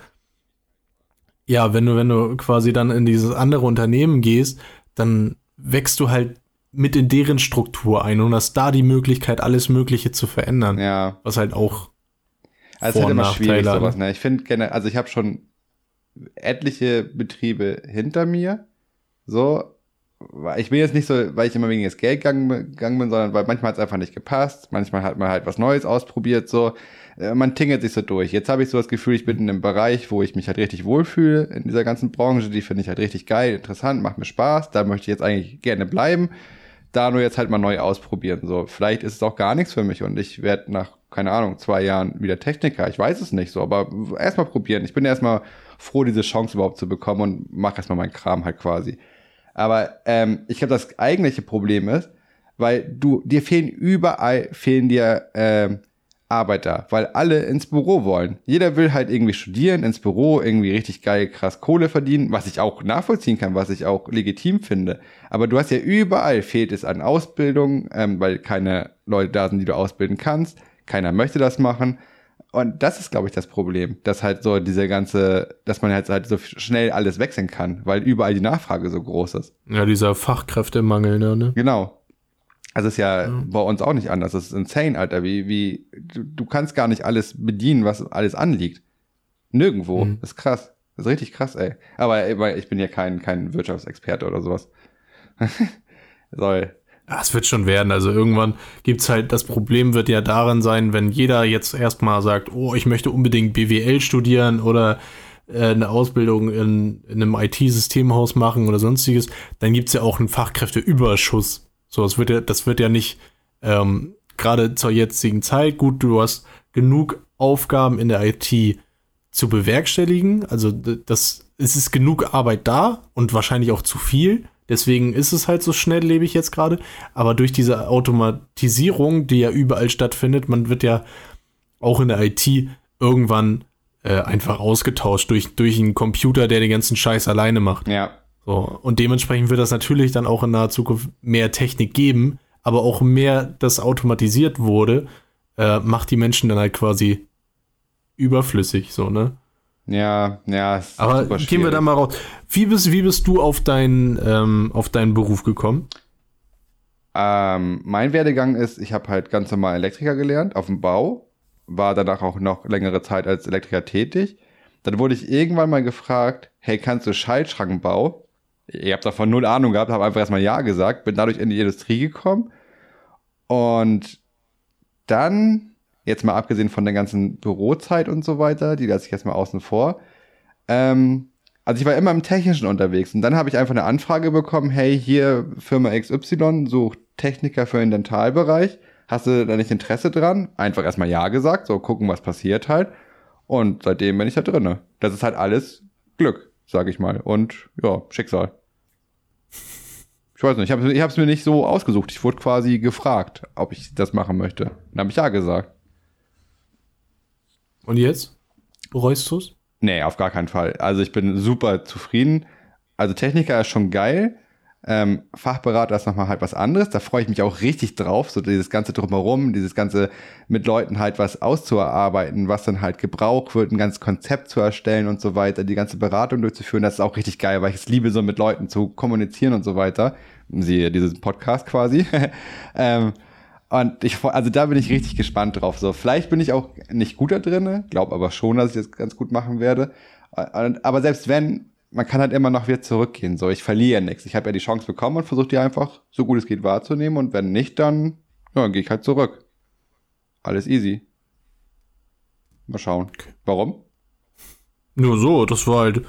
ja, wenn du wenn du quasi dann in dieses andere Unternehmen gehst, dann wächst du halt mit in deren Struktur ein und hast da die Möglichkeit, alles Mögliche zu verändern. Ja. Was halt auch. Also ist halt immer schwierig sowas, ne? Ich finde gerne, also ich habe schon etliche Betriebe hinter mir, so, ich bin jetzt nicht so, weil ich immer wegen des Geld gegangen, gegangen bin, sondern weil manchmal hat es einfach nicht gepasst, manchmal hat man halt was Neues ausprobiert, so. Äh, man tingelt sich so durch. Jetzt habe ich so das Gefühl, ich bin in einem Bereich, wo ich mich halt richtig wohlfühle in dieser ganzen Branche. Die finde ich halt richtig geil, interessant, macht mir Spaß. Da möchte ich jetzt eigentlich gerne bleiben. Da nur jetzt halt mal neu ausprobieren. So, vielleicht ist es auch gar nichts für mich und ich werde nach, keine Ahnung, zwei Jahren wieder Techniker. Ich weiß es nicht so, aber erstmal probieren. Ich bin erstmal froh, diese Chance überhaupt zu bekommen und mache erstmal meinen Kram halt quasi. Aber ähm, ich glaube, das eigentliche Problem ist, weil du, dir fehlen überall, fehlen dir ähm, Arbeiter, weil alle ins Büro wollen. Jeder will halt irgendwie studieren, ins Büro, irgendwie richtig geil, krass Kohle verdienen, was ich auch nachvollziehen kann, was ich auch legitim finde. Aber du hast ja überall fehlt es an Ausbildung, ähm, weil keine Leute da sind, die du ausbilden kannst. Keiner möchte das machen. Und das ist, glaube ich, das Problem, dass halt so diese ganze, dass man halt, halt so schnell alles wechseln kann, weil überall die Nachfrage so groß ist. Ja, dieser Fachkräftemangel, ne? ne? Genau. Also ist ja, ja, bei uns auch nicht anders. Das ist insane, Alter. Wie, wie, du, du kannst gar nicht alles bedienen, was alles anliegt. Nirgendwo. Mhm. Das ist krass. Das ist richtig krass, ey. Aber ich bin ja kein, kein Wirtschaftsexperte oder sowas. Soll. Ja, es wird schon werden. Also irgendwann gibt's halt, das Problem wird ja darin sein, wenn jeder jetzt erstmal sagt, oh, ich möchte unbedingt BWL studieren oder äh, eine Ausbildung in, in einem IT-Systemhaus machen oder sonstiges, dann gibt's ja auch einen Fachkräfteüberschuss. So, das wird ja, das wird ja nicht ähm, gerade zur jetzigen Zeit gut, du hast genug Aufgaben in der IT zu bewerkstelligen. Also das, es ist genug Arbeit da und wahrscheinlich auch zu viel. Deswegen ist es halt so schnelllebig jetzt gerade. Aber durch diese Automatisierung, die ja überall stattfindet, man wird ja auch in der IT irgendwann äh, einfach ausgetauscht durch, durch einen Computer, der den ganzen Scheiß alleine macht. Ja. So. Und dementsprechend wird das natürlich dann auch in naher Zukunft mehr Technik geben, aber auch mehr, das automatisiert wurde, äh, macht die Menschen dann halt quasi überflüssig, so, ne? Ja, ja. Aber gehen wir da mal raus. Wie bist, wie bist du auf, dein, ähm, auf deinen Beruf gekommen? Ähm, mein Werdegang ist, ich habe halt ganz normal Elektriker gelernt auf dem Bau, war danach auch noch längere Zeit als Elektriker tätig. Dann wurde ich irgendwann mal gefragt, hey, kannst du Schaltschrankenbau? Ich habe davon null Ahnung gehabt, habe einfach erstmal Ja gesagt, bin dadurch in die Industrie gekommen. Und dann Jetzt mal abgesehen von der ganzen Bürozeit und so weiter, die lasse ich jetzt mal außen vor. Ähm, also ich war immer im Technischen unterwegs und dann habe ich einfach eine Anfrage bekommen, hey, hier Firma XY sucht Techniker für den Dentalbereich. Hast du da nicht Interesse dran? Einfach erstmal Ja gesagt, so gucken, was passiert halt. Und seitdem bin ich da drinne. Das ist halt alles Glück, sage ich mal. Und ja, Schicksal. Ich weiß nicht, ich habe es mir nicht so ausgesucht. Ich wurde quasi gefragt, ob ich das machen möchte. Dann habe ich Ja gesagt. Und jetzt? Bereust es? Nee, auf gar keinen Fall. Also ich bin super zufrieden. Also Techniker ist schon geil. Ähm, Fachberater ist nochmal halt was anderes. Da freue ich mich auch richtig drauf, so dieses ganze drumherum, dieses ganze mit Leuten halt was auszuarbeiten, was dann halt gebraucht wird, ein ganzes Konzept zu erstellen und so weiter, die ganze Beratung durchzuführen. Das ist auch richtig geil, weil ich es liebe, so mit Leuten zu kommunizieren und so weiter. Siehe dieses Podcast quasi. ähm, und ich, also da bin ich richtig gespannt drauf. So, vielleicht bin ich auch nicht gut da drin, glaube aber schon, dass ich das ganz gut machen werde. Aber selbst wenn, man kann halt immer noch wieder zurückgehen. So, ich verliere nichts. Ich habe ja die Chance bekommen und versuche die einfach so gut es geht wahrzunehmen. Und wenn nicht, dann, ja, dann gehe ich halt zurück. Alles easy. Mal schauen. Warum? Nur so, das war halt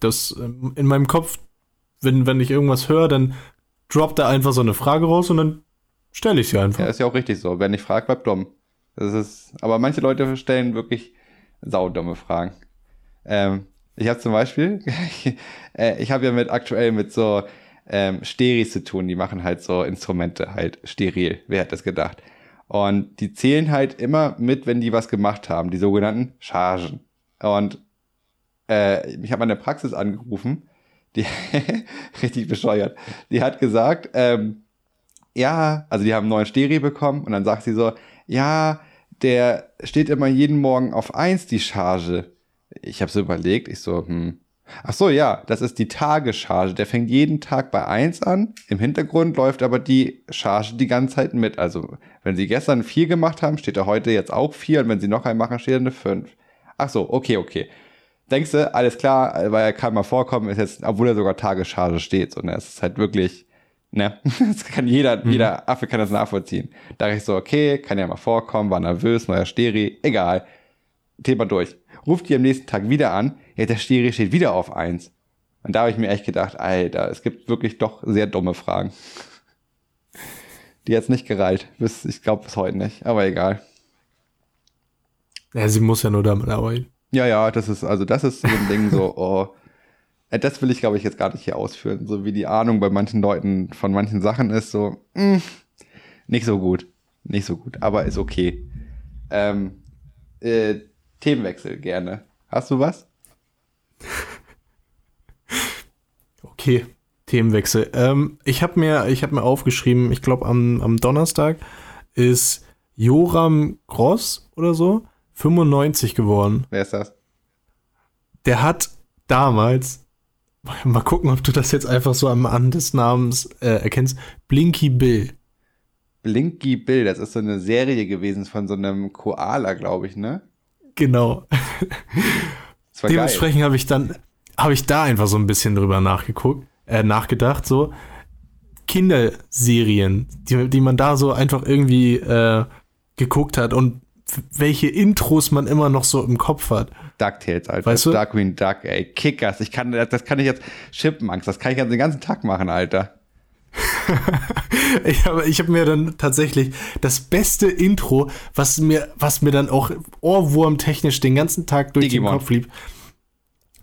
das ähm, in meinem Kopf, wenn, wenn ich irgendwas höre, dann droppt da einfach so eine Frage raus und dann stelle ich sie einfach. Ja, ist ja auch richtig so. Wer nicht fragt, bleibt dumm. Das ist, aber manche Leute stellen wirklich saudumme Fragen. Ähm, ich habe zum Beispiel, äh, ich habe ja mit aktuell mit so ähm, Steris zu tun. Die machen halt so Instrumente halt steril. Wer hat das gedacht? Und die zählen halt immer mit, wenn die was gemacht haben, die sogenannten Chargen. Und äh, ich habe meine Praxis angerufen, die richtig bescheuert. Die hat gesagt, ähm, ja, also die haben einen neuen Stereo bekommen und dann sagt sie so, ja, der steht immer jeden Morgen auf eins die Charge. Ich habe so überlegt, ich so, hm. Ach so, ja, das ist die Tagescharge. Der fängt jeden Tag bei eins an. Im Hintergrund läuft aber die Charge die ganze Zeit mit. Also, wenn sie gestern vier gemacht haben, steht er heute jetzt auch vier. Und wenn sie noch einen machen, steht er eine fünf. Ach so, okay, okay. Denkst du, alles klar, weil er kann mal vorkommen, ist jetzt, obwohl er sogar Tagescharge steht. Und es ist halt wirklich, Ne? Das kann jeder, mhm. jeder Affe kann das nachvollziehen. Da dachte ich so, okay, kann ja mal vorkommen, war nervös, neuer Steri, egal. Thema durch. Ruft die am nächsten Tag wieder an, ja, der Steri steht wieder auf eins. Und da habe ich mir echt gedacht, Alter, es gibt wirklich doch sehr dumme Fragen. Die jetzt nicht gereilt. Bis, ich glaube bis heute nicht, aber egal. Ja, sie muss ja nur damit arbeiten. Ja, ja, das ist, also das ist so ein Ding so, oh, das will ich, glaube ich, jetzt gar nicht hier ausführen. So wie die Ahnung bei manchen Leuten von manchen Sachen ist, so, mh, hm, nicht so gut. Nicht so gut, aber ist okay. Ähm, äh, Themenwechsel gerne. Hast du was? Okay, Themenwechsel. Ähm, ich habe mir, hab mir aufgeschrieben, ich glaube am, am Donnerstag ist Joram Gross oder so 95 geworden. Wer ist das? Der hat damals, mal gucken, ob du das jetzt einfach so am An des Namens äh, erkennst, Blinky Bill. Blinky Bill, das ist so eine Serie gewesen von so einem Koala, glaube ich, ne? Genau. Dementsprechend habe ich dann, habe ich da einfach so ein bisschen drüber nachgeguckt, äh, nachgedacht, so Kinderserien, die, die man da so einfach irgendwie äh, geguckt hat und welche Intros man immer noch so im Kopf hat. DuckTales, Alter. Weißt du? Darkwing Duck, ey. Kickers. Ich kann, das kann ich jetzt, Chipmunks, das kann ich jetzt den ganzen Tag machen, Alter. ich habe ich hab mir dann tatsächlich das beste Intro, was mir, was mir dann auch ohrwurmtechnisch den ganzen Tag durch Digimon. den Kopf lief.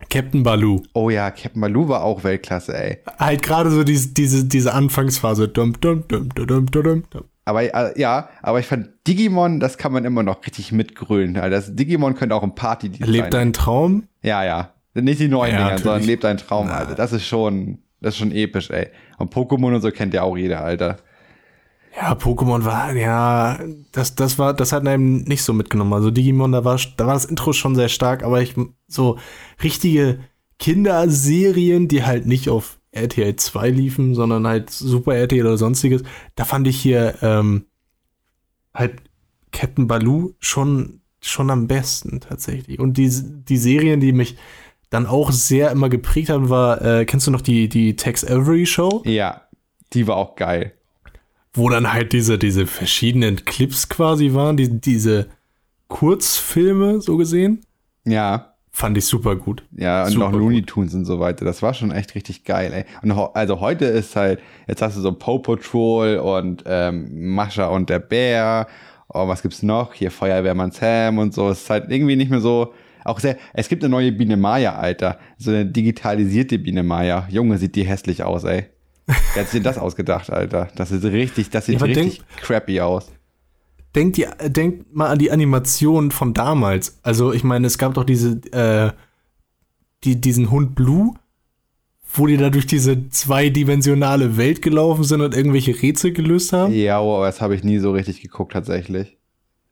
Captain Baloo. Oh ja, Captain Baloo war auch Weltklasse, ey. Halt gerade so diese, diese, diese Anfangsphase. Dum, dum, dum, dum, dum, dum, dum. Aber äh, ja, aber ich fand Digimon, das kann man immer noch richtig mitgrölen. Alter. Das Digimon könnte auch ein Party sein. Lebt dein Traum? Ja, ja. Nicht die neuen Ja, Dinger, sondern lebt dein Traum, Na. Alter. Das ist schon, das ist schon episch, ey. Und Pokémon und so kennt ja auch jeder, Alter. Ja, Pokémon war, ja, das, das war, das hat einem nicht so mitgenommen. Also Digimon, da war, da war das Intro schon sehr stark, aber ich, so richtige Kinderserien, die halt nicht auf RTL 2 liefen, sondern halt Super RTL oder sonstiges, da fand ich hier, ähm, halt Captain Baloo schon, schon am besten tatsächlich. Und die, die Serien, die mich dann auch sehr immer geprägt haben, war, äh, kennst du noch die, die Tex Avery Show? Ja, die war auch geil. wo dann halt diese, diese verschiedenen Clips quasi waren, die, diese Kurzfilme so gesehen, Ja, fand ich super gut. ja, und Super noch Looney Tunes und so weiter. Das war schon echt richtig geil, ey. Und ho- also heute ist halt, jetzt hast du so Paw Patrol und ähm, Mascha und der Bär. Oh, was gibt's noch? Hier Feuerwehrmann Sam und so. Es ist halt irgendwie nicht mehr so. Auch sehr. Es gibt eine neue Biene Maya, Alter. So eine digitalisierte Biene Maya. Junge, sieht die hässlich aus, ey. Wer hat sich denn das ausgedacht, Alter? Das ist richtig, das sieht Ja, richtig crappy aus. Denkt, die, denkt mal an die Animation von damals. Also, ich meine, es gab doch diese, äh, die, diesen Hund Blue, wo die da durch diese zweidimensionale Welt gelaufen sind und irgendwelche Rätsel gelöst haben. Ja, aber das habe ich nie so richtig geguckt, tatsächlich.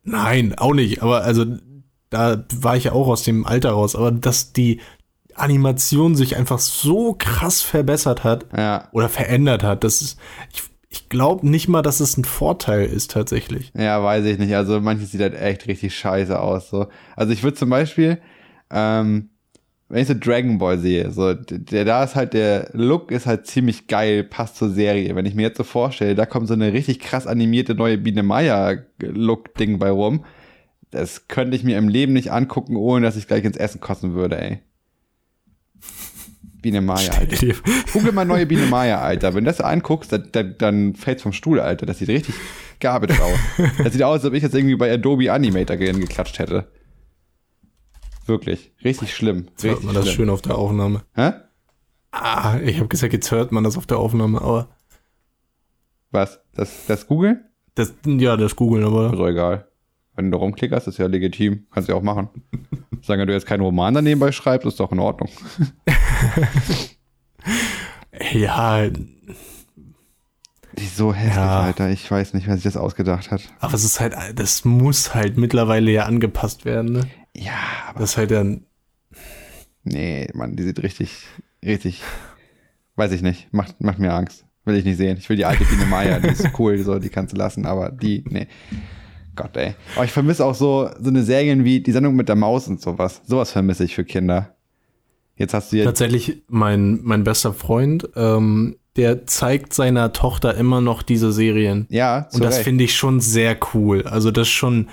Nein, auch nicht. Aber also, da war ich ja auch aus dem Alter raus. Aber dass die Animation sich einfach so krass verbessert hat, Ja, oder verändert hat. Das ist, ich, ich glaube nicht mal, dass es ein Vorteil ist tatsächlich. ja, weiß ich nicht. Also manches sieht halt echt richtig scheiße aus. So. Also ich würde zum Beispiel, ähm, wenn ich so Dragon Ball sehe, so, der, da ist halt, der Look ist halt ziemlich geil, passt zur Serie. Wenn ich mir jetzt so vorstelle, da kommt so eine richtig krass animierte neue Biene Meier Look-Ding bei rum. Das könnte ich mir im Leben nicht angucken, ohne dass ich gleich ins Essen kosten würde, ey. Biene Maya, Alter. Google mal neue Biene Maya, Alter. Wenn du das anguckst, dann, dann, dann fällt's vom Stuhl, Alter. Das sieht richtig garbage aus. Das sieht aus, als ob ich jetzt irgendwie bei Adobe Animator geklatscht hätte. Wirklich. Richtig schlimm. Jetzt hört man das schlimm. schön auf der Aufnahme. Hä? Ah, ich habe gesagt, jetzt hört man das auf der Aufnahme, aber Was? Das, das Google? das, ja, das googeln, aber Also egal. Wenn du rumklickerst, ist ja legitim. Kannst du ja auch machen. Solange du jetzt keinen Roman daneben schreibst, ist doch in Ordnung. ja, Die ist so hässlich, Ja. Alter. Ich weiß nicht, wer sich das ausgedacht hat. aber es ist halt, das muss halt mittlerweile ja angepasst werden, ne? Ja, aber Das ist halt dann, Nee, Mann, die sieht richtig, richtig, weiß ich nicht, macht, macht mir Angst. Will ich nicht sehen. Ich will die alte Biene Maya, die ist cool, so, die kannst du lassen, aber die, nee. Gott, ey. Aber ich vermisse auch so, so eine Serien wie die Sendung mit der Maus und sowas. Sowas vermisse ich für Kinder. Jetzt hast du jetzt, tatsächlich mein, mein bester Freund, ähm, der zeigt seiner Tochter immer noch diese Serien. ja, zu Und das finde ich schon sehr cool. Also das ist schon,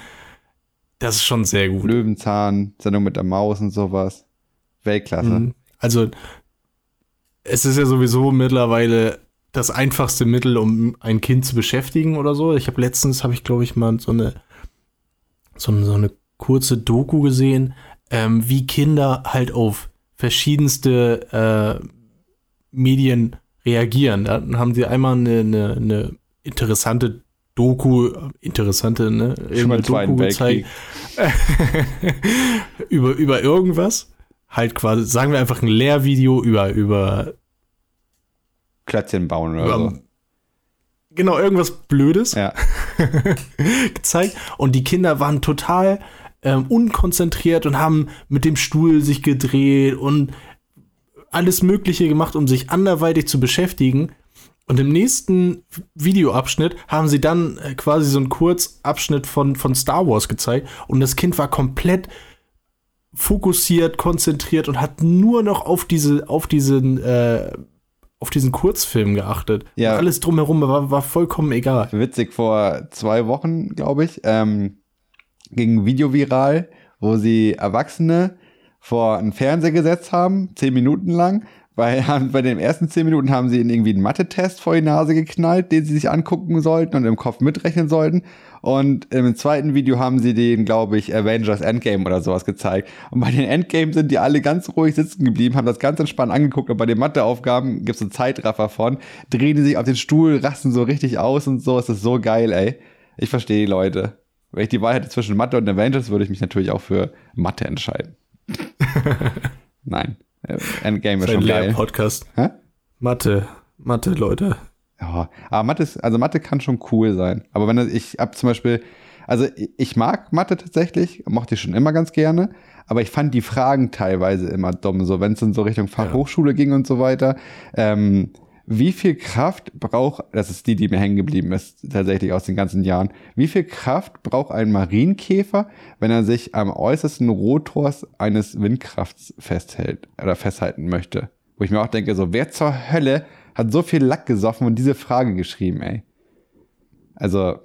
das ist schon sehr gut. Löwenzahn, Sendung mit der Maus und sowas. Weltklasse. Mhm. Also es ist ja sowieso mittlerweile das einfachste Mittel, um ein Kind zu beschäftigen oder so. Ich habe letztens, habe ich glaube ich mal so eine, so so eine kurze Doku gesehen, ähm, wie Kinder halt auf verschiedenste äh, Medien reagieren. Da haben sie einmal eine, eine, eine interessante Doku, interessante, ne? Schon mal Zweiten Weltkrieg. über, über irgendwas. Halt quasi, sagen wir einfach ein Lehrvideo über, über, Klötzchen bauen oder über so. genau, irgendwas Blödes Ja. gezeigt. Und die Kinder waren total ähm, unkonzentriert und haben mit dem Stuhl sich gedreht und alles Mögliche gemacht, um sich anderweitig zu beschäftigen. Und im nächsten Videoabschnitt haben sie dann äh, quasi so einen Kurzabschnitt von, von Star Wars gezeigt. Und das Kind war komplett fokussiert, konzentriert und hat nur noch auf diese, auf diesen, äh, auf diesen Kurzfilm geachtet. Ja. Und alles drumherum war, war vollkommen egal. Witzig, vor zwei Wochen, glaube ich, ähm, ging ein Video viral, wo sie Erwachsene vor einen Fernseher gesetzt haben, zehn Minuten lang. Bei, bei den ersten zehn Minuten haben sie ihnen irgendwie einen Mathe-Test vor die Nase geknallt, den sie sich angucken sollten und im Kopf mitrechnen sollten. Und im zweiten Video haben sie den, glaube ich, Avengers Endgame oder sowas gezeigt. Und bei den Endgame sind die alle ganz ruhig sitzen geblieben, haben das ganz entspannt angeguckt. Und bei den Matheaufgaben gibt es einen Zeitraffer von, drehen die sich auf den Stuhl, rasten so richtig aus und so. Es ist so geil, ey. Ich verstehe die Leute. Wenn ich die Wahl hätte zwischen Mathe und Avengers, würde ich mich natürlich auch für Mathe entscheiden. Nein. Äh, Endgame ist schon geil. Lehr-Podcast. Hä? Mathe, Mathe, Leute. Ja, aber Mathe ist, also Mathe kann schon cool sein. Aber wenn ich ab zum Beispiel, also ich- ich mag Mathe tatsächlich, mochte ich schon immer ganz gerne, aber ich fand die Fragen teilweise immer dumm, so wenn es in so Richtung Fachhochschule ging und so weiter. Ähm, wie viel Kraft braucht, das ist die, die mir hängen geblieben ist, tatsächlich aus den ganzen Jahren, wie viel Kraft braucht ein Marienkäfer, wenn er sich am äußersten Rotors eines Windkrafts festhält oder festhalten möchte? Wo ich mir auch denke, so, wer zur Hölle hat so viel Lack gesoffen und diese Frage geschrieben, ey? Also,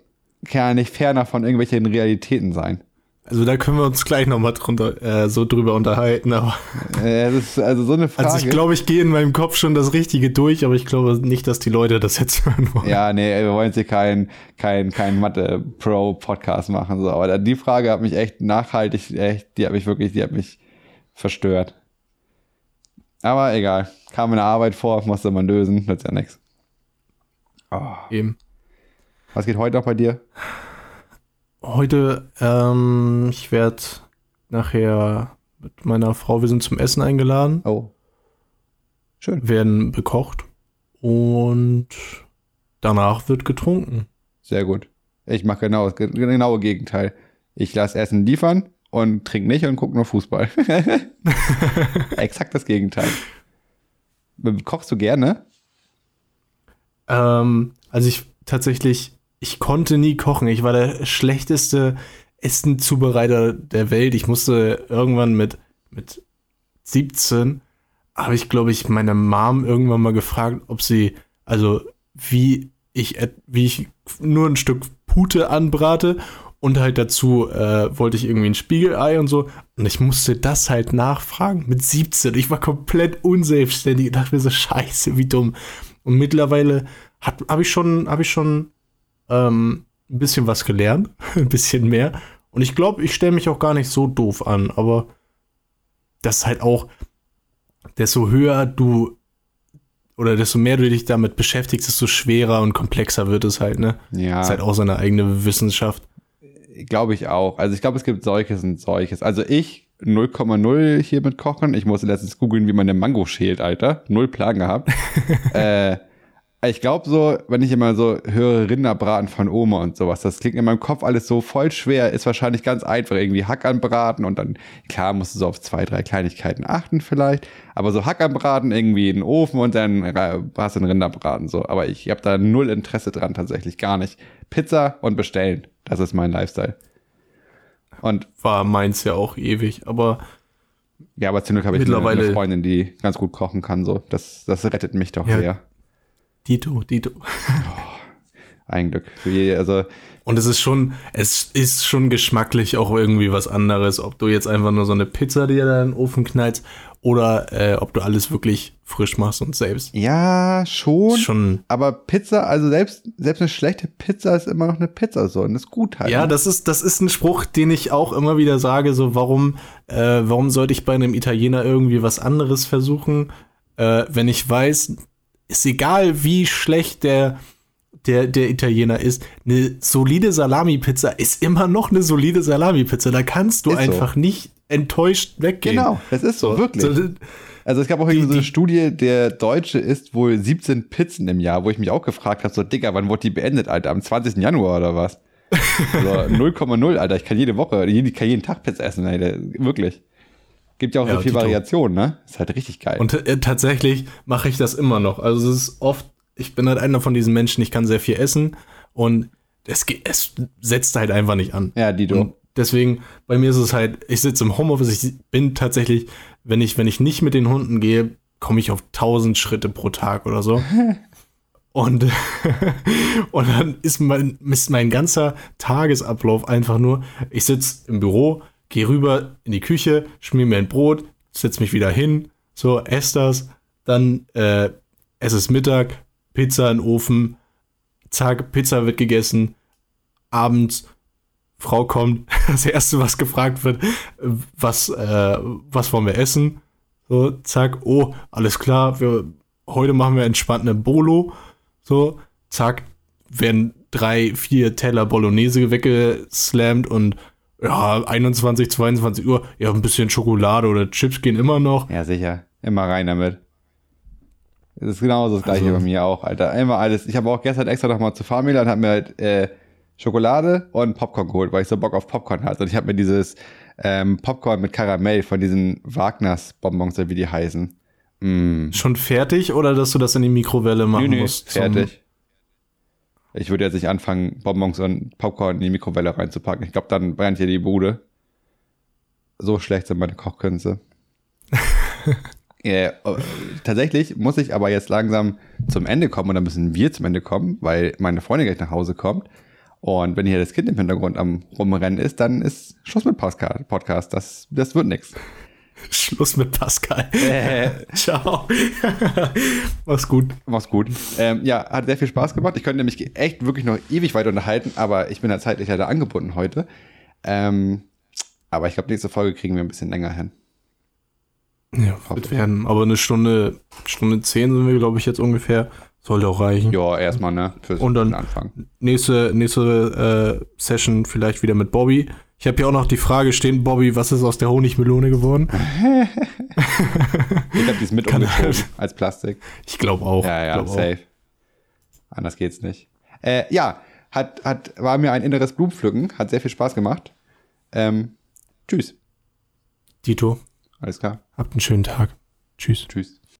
kann ja nicht ferner von irgendwelchen Realitäten sein. Also da können wir uns gleich nochmal drunter, äh, so drüber unterhalten. Aber Äh, das ist also so eine Frage. also ich glaube, ich gehe in meinem Kopf schon das Richtige durch, aber ich glaube nicht, dass die Leute das jetzt hören wollen. Ja, nee, wir wollen jetzt hier keinen kein, kein Mathe-Pro-Podcast machen. So. Aber die Frage hat mich echt nachhaltig, echt, die hat mich wirklich, die hat mich verstört. Aber egal. Kam in der Arbeit vor, musste man lösen, nützt ja nichts. Eben. Was geht heute noch bei dir? Heute, ähm, ich werde nachher mit meiner Frau, wir sind zum Essen eingeladen, Oh. Schön. werden bekocht und danach wird getrunken. Sehr gut. Ich mache genau das ge- genaue Gegenteil. Ich lasse Essen liefern und trinke nicht und gucke nur Fußball. Exakt das Gegenteil. Kochst du gerne? Ähm, also ich tatsächlich, ich konnte nie kochen. Ich war der schlechteste Essenzubereiter der Welt. Ich musste irgendwann mit, mit 17, habe ich, glaube ich, meine Mom irgendwann mal gefragt, ob sie, also wie ich, wie ich nur ein Stück Pute anbrate und halt dazu äh, wollte ich irgendwie ein Spiegelei und so. Und ich musste das halt nachfragen mit 17. Ich war komplett unselbstständig. Ich dachte mir so, scheiße, wie dumm. Und mittlerweile habe ich schon, habe ich schon ähm, ein bisschen was gelernt, ein bisschen mehr. Und ich glaube, ich stelle mich auch gar nicht so doof an, aber das ist halt auch, desto höher du oder desto mehr du dich damit beschäftigst, desto schwerer und komplexer wird es halt, ne? Ja. Ist halt auch seine eigene Wissenschaft. Glaube ich auch. Also ich glaube, es gibt solches und solches. Also ich 0,0 hier mit Kochen. Ich musste letztens googeln, wie man eine Mango schält, Alter. Null Plan gehabt. äh, ich glaube so, wenn ich immer so höre Rinderbraten von Oma und sowas, das klingt in meinem Kopf alles so voll schwer, ist wahrscheinlich ganz einfach. Irgendwie Hack anbraten und dann, klar, musst du so auf zwei, drei Kleinigkeiten achten vielleicht. Aber so Hack anbraten, irgendwie in den Ofen und dann hast du einen Rinderbraten so. Aber ich habe da null Interesse dran tatsächlich, gar nicht. Pizza und bestellen. Das ist mein Lifestyle. Und War meins ja auch ewig, aber ja, aber zum Glück habe ich eine Freundin, die ganz gut kochen kann. So, das, das rettet mich doch Ja. sehr. Dito, Dito. Ein Glück. Also Und es ist schon, es ist schon geschmacklich auch irgendwie was anderes, ob du jetzt einfach nur so eine Pizza dir da in den Ofen knallst oder äh, ob du alles wirklich frisch machst und selbst. ja, schon. Schon. Aber Pizza, also selbst, selbst eine schlechte Pizza ist immer noch eine Pizza so und ist gut halt. Ja, ne? das ist, das ist ein Spruch, den ich auch immer wieder sage, so warum, äh, warum sollte ich bei einem Italiener irgendwie was anderes versuchen, äh, wenn ich weiß, ist egal, wie schlecht der, der, der Italiener ist, eine solide Salami-Pizza ist immer noch eine solide Salami-Pizza. Da kannst du Ist so. einfach nicht enttäuscht weggehen. Genau, das ist so, wirklich. So, Also es gab auch irgendwie so eine Studie, der Deutsche isst wohl 17 Pizzen im Jahr, wo ich mich auch gefragt habe, so Digga, wann wurde die beendet, Alter? Am 20. Januar oder was? Also 0,0, Alter. Ich kann jede Woche, jeden, kann jeden Tag Pizza essen, Alter. Wirklich. Gibt ja auch Ja, so viel. Variation, ne? Ist halt richtig geil. Und äh, tatsächlich mache ich das immer noch. Also es ist oft, ich bin halt einer von diesen Menschen, ich kann sehr viel essen und es, es setzt halt einfach nicht an. ja, Dito. Und deswegen, bei mir ist es halt, ich sitze im Homeoffice, ich bin tatsächlich, wenn ich, wenn ich nicht mit den Hunden gehe, komme ich auf 1000 Schritte pro Tag oder so. Und, und dann ist mein, ist mein ganzer Tagesablauf einfach nur, ich sitze im Büro, gehe rüber in die Küche, schmier mir ein Brot, setz mich wieder hin, so, esse das, dann äh, es ist Mittag, Pizza in den Ofen, zack, Pizza wird gegessen, abends Frau kommt, das erste, was gefragt wird, was, äh, was wollen wir essen? So, zack, oh, alles klar, wir, heute machen wir entspannt eine Bolo. So, zack, werden drei, vier Teller Bolognese weggeslammt und ja, 21, 22 Uhr, ja, ein bisschen Schokolade oder Chips gehen immer noch. Ja, sicher. Immer rein damit. Das ist genauso das gleiche Also- bei mir auch, Alter. Immer alles. Ich habe auch gestern extra noch mal zur Familie und habe mir halt äh, Schokolade und Popcorn geholt, weil ich so Bock auf Popcorn hatte. Und ich habe mir dieses ähm, Popcorn mit Karamell von diesen Wagners Bonbons, wie die heißen. Mm. Schon fertig oder dass du das in die Mikrowelle machen Nö, nö, musst? fertig. Ich würde jetzt nicht anfangen, Bonbons und Popcorn in die Mikrowelle reinzupacken. Ich glaube, dann brennt hier die Bude. So schlecht sind meine Kochkünste. äh, tatsächlich muss ich aber jetzt langsam zum Ende kommen oder müssen wir zum Ende kommen, weil meine Freundin gleich nach Hause kommt. Und wenn hier das Kind im Hintergrund am Rumrennen ist, dann ist Schluss mit Podcast. Das, das wird nix. Schluss mit Pascal. Äh. Ciao. Mach's gut. Mach's gut. Ähm, ja, hat sehr viel Spaß gemacht. Ich könnte mich echt wirklich noch ewig weiter unterhalten, aber ich bin da zeitlich leider angebunden heute. Ähm, aber ich glaube, nächste Folge kriegen wir ein bisschen länger hin. Ja, wird werden. Aber eine Stunde, Stunde zehn sind wir, glaube ich, jetzt ungefähr. Sollte auch reichen. Ja, erstmal, ne? Fürs Und dann- Anfang. Nächste, nächste äh, Session vielleicht wieder mit Bobby. Ich habe hier auch noch die Frage stehen, Bobby, was ist aus der Honigmelone geworden? Ich habe dies mit Kann umgezogen halt- als Plastik. Ich glaube auch. Ja, ja, glaub auch. safe. Anders geht's nicht. Äh, ja, hat, hat, war mir ein inneres Blumenpflücken. Hat sehr viel Spaß gemacht. Ähm, tschüss. Dito, Alles klar. habt einen schönen Tag. Tschüss. Tschüss.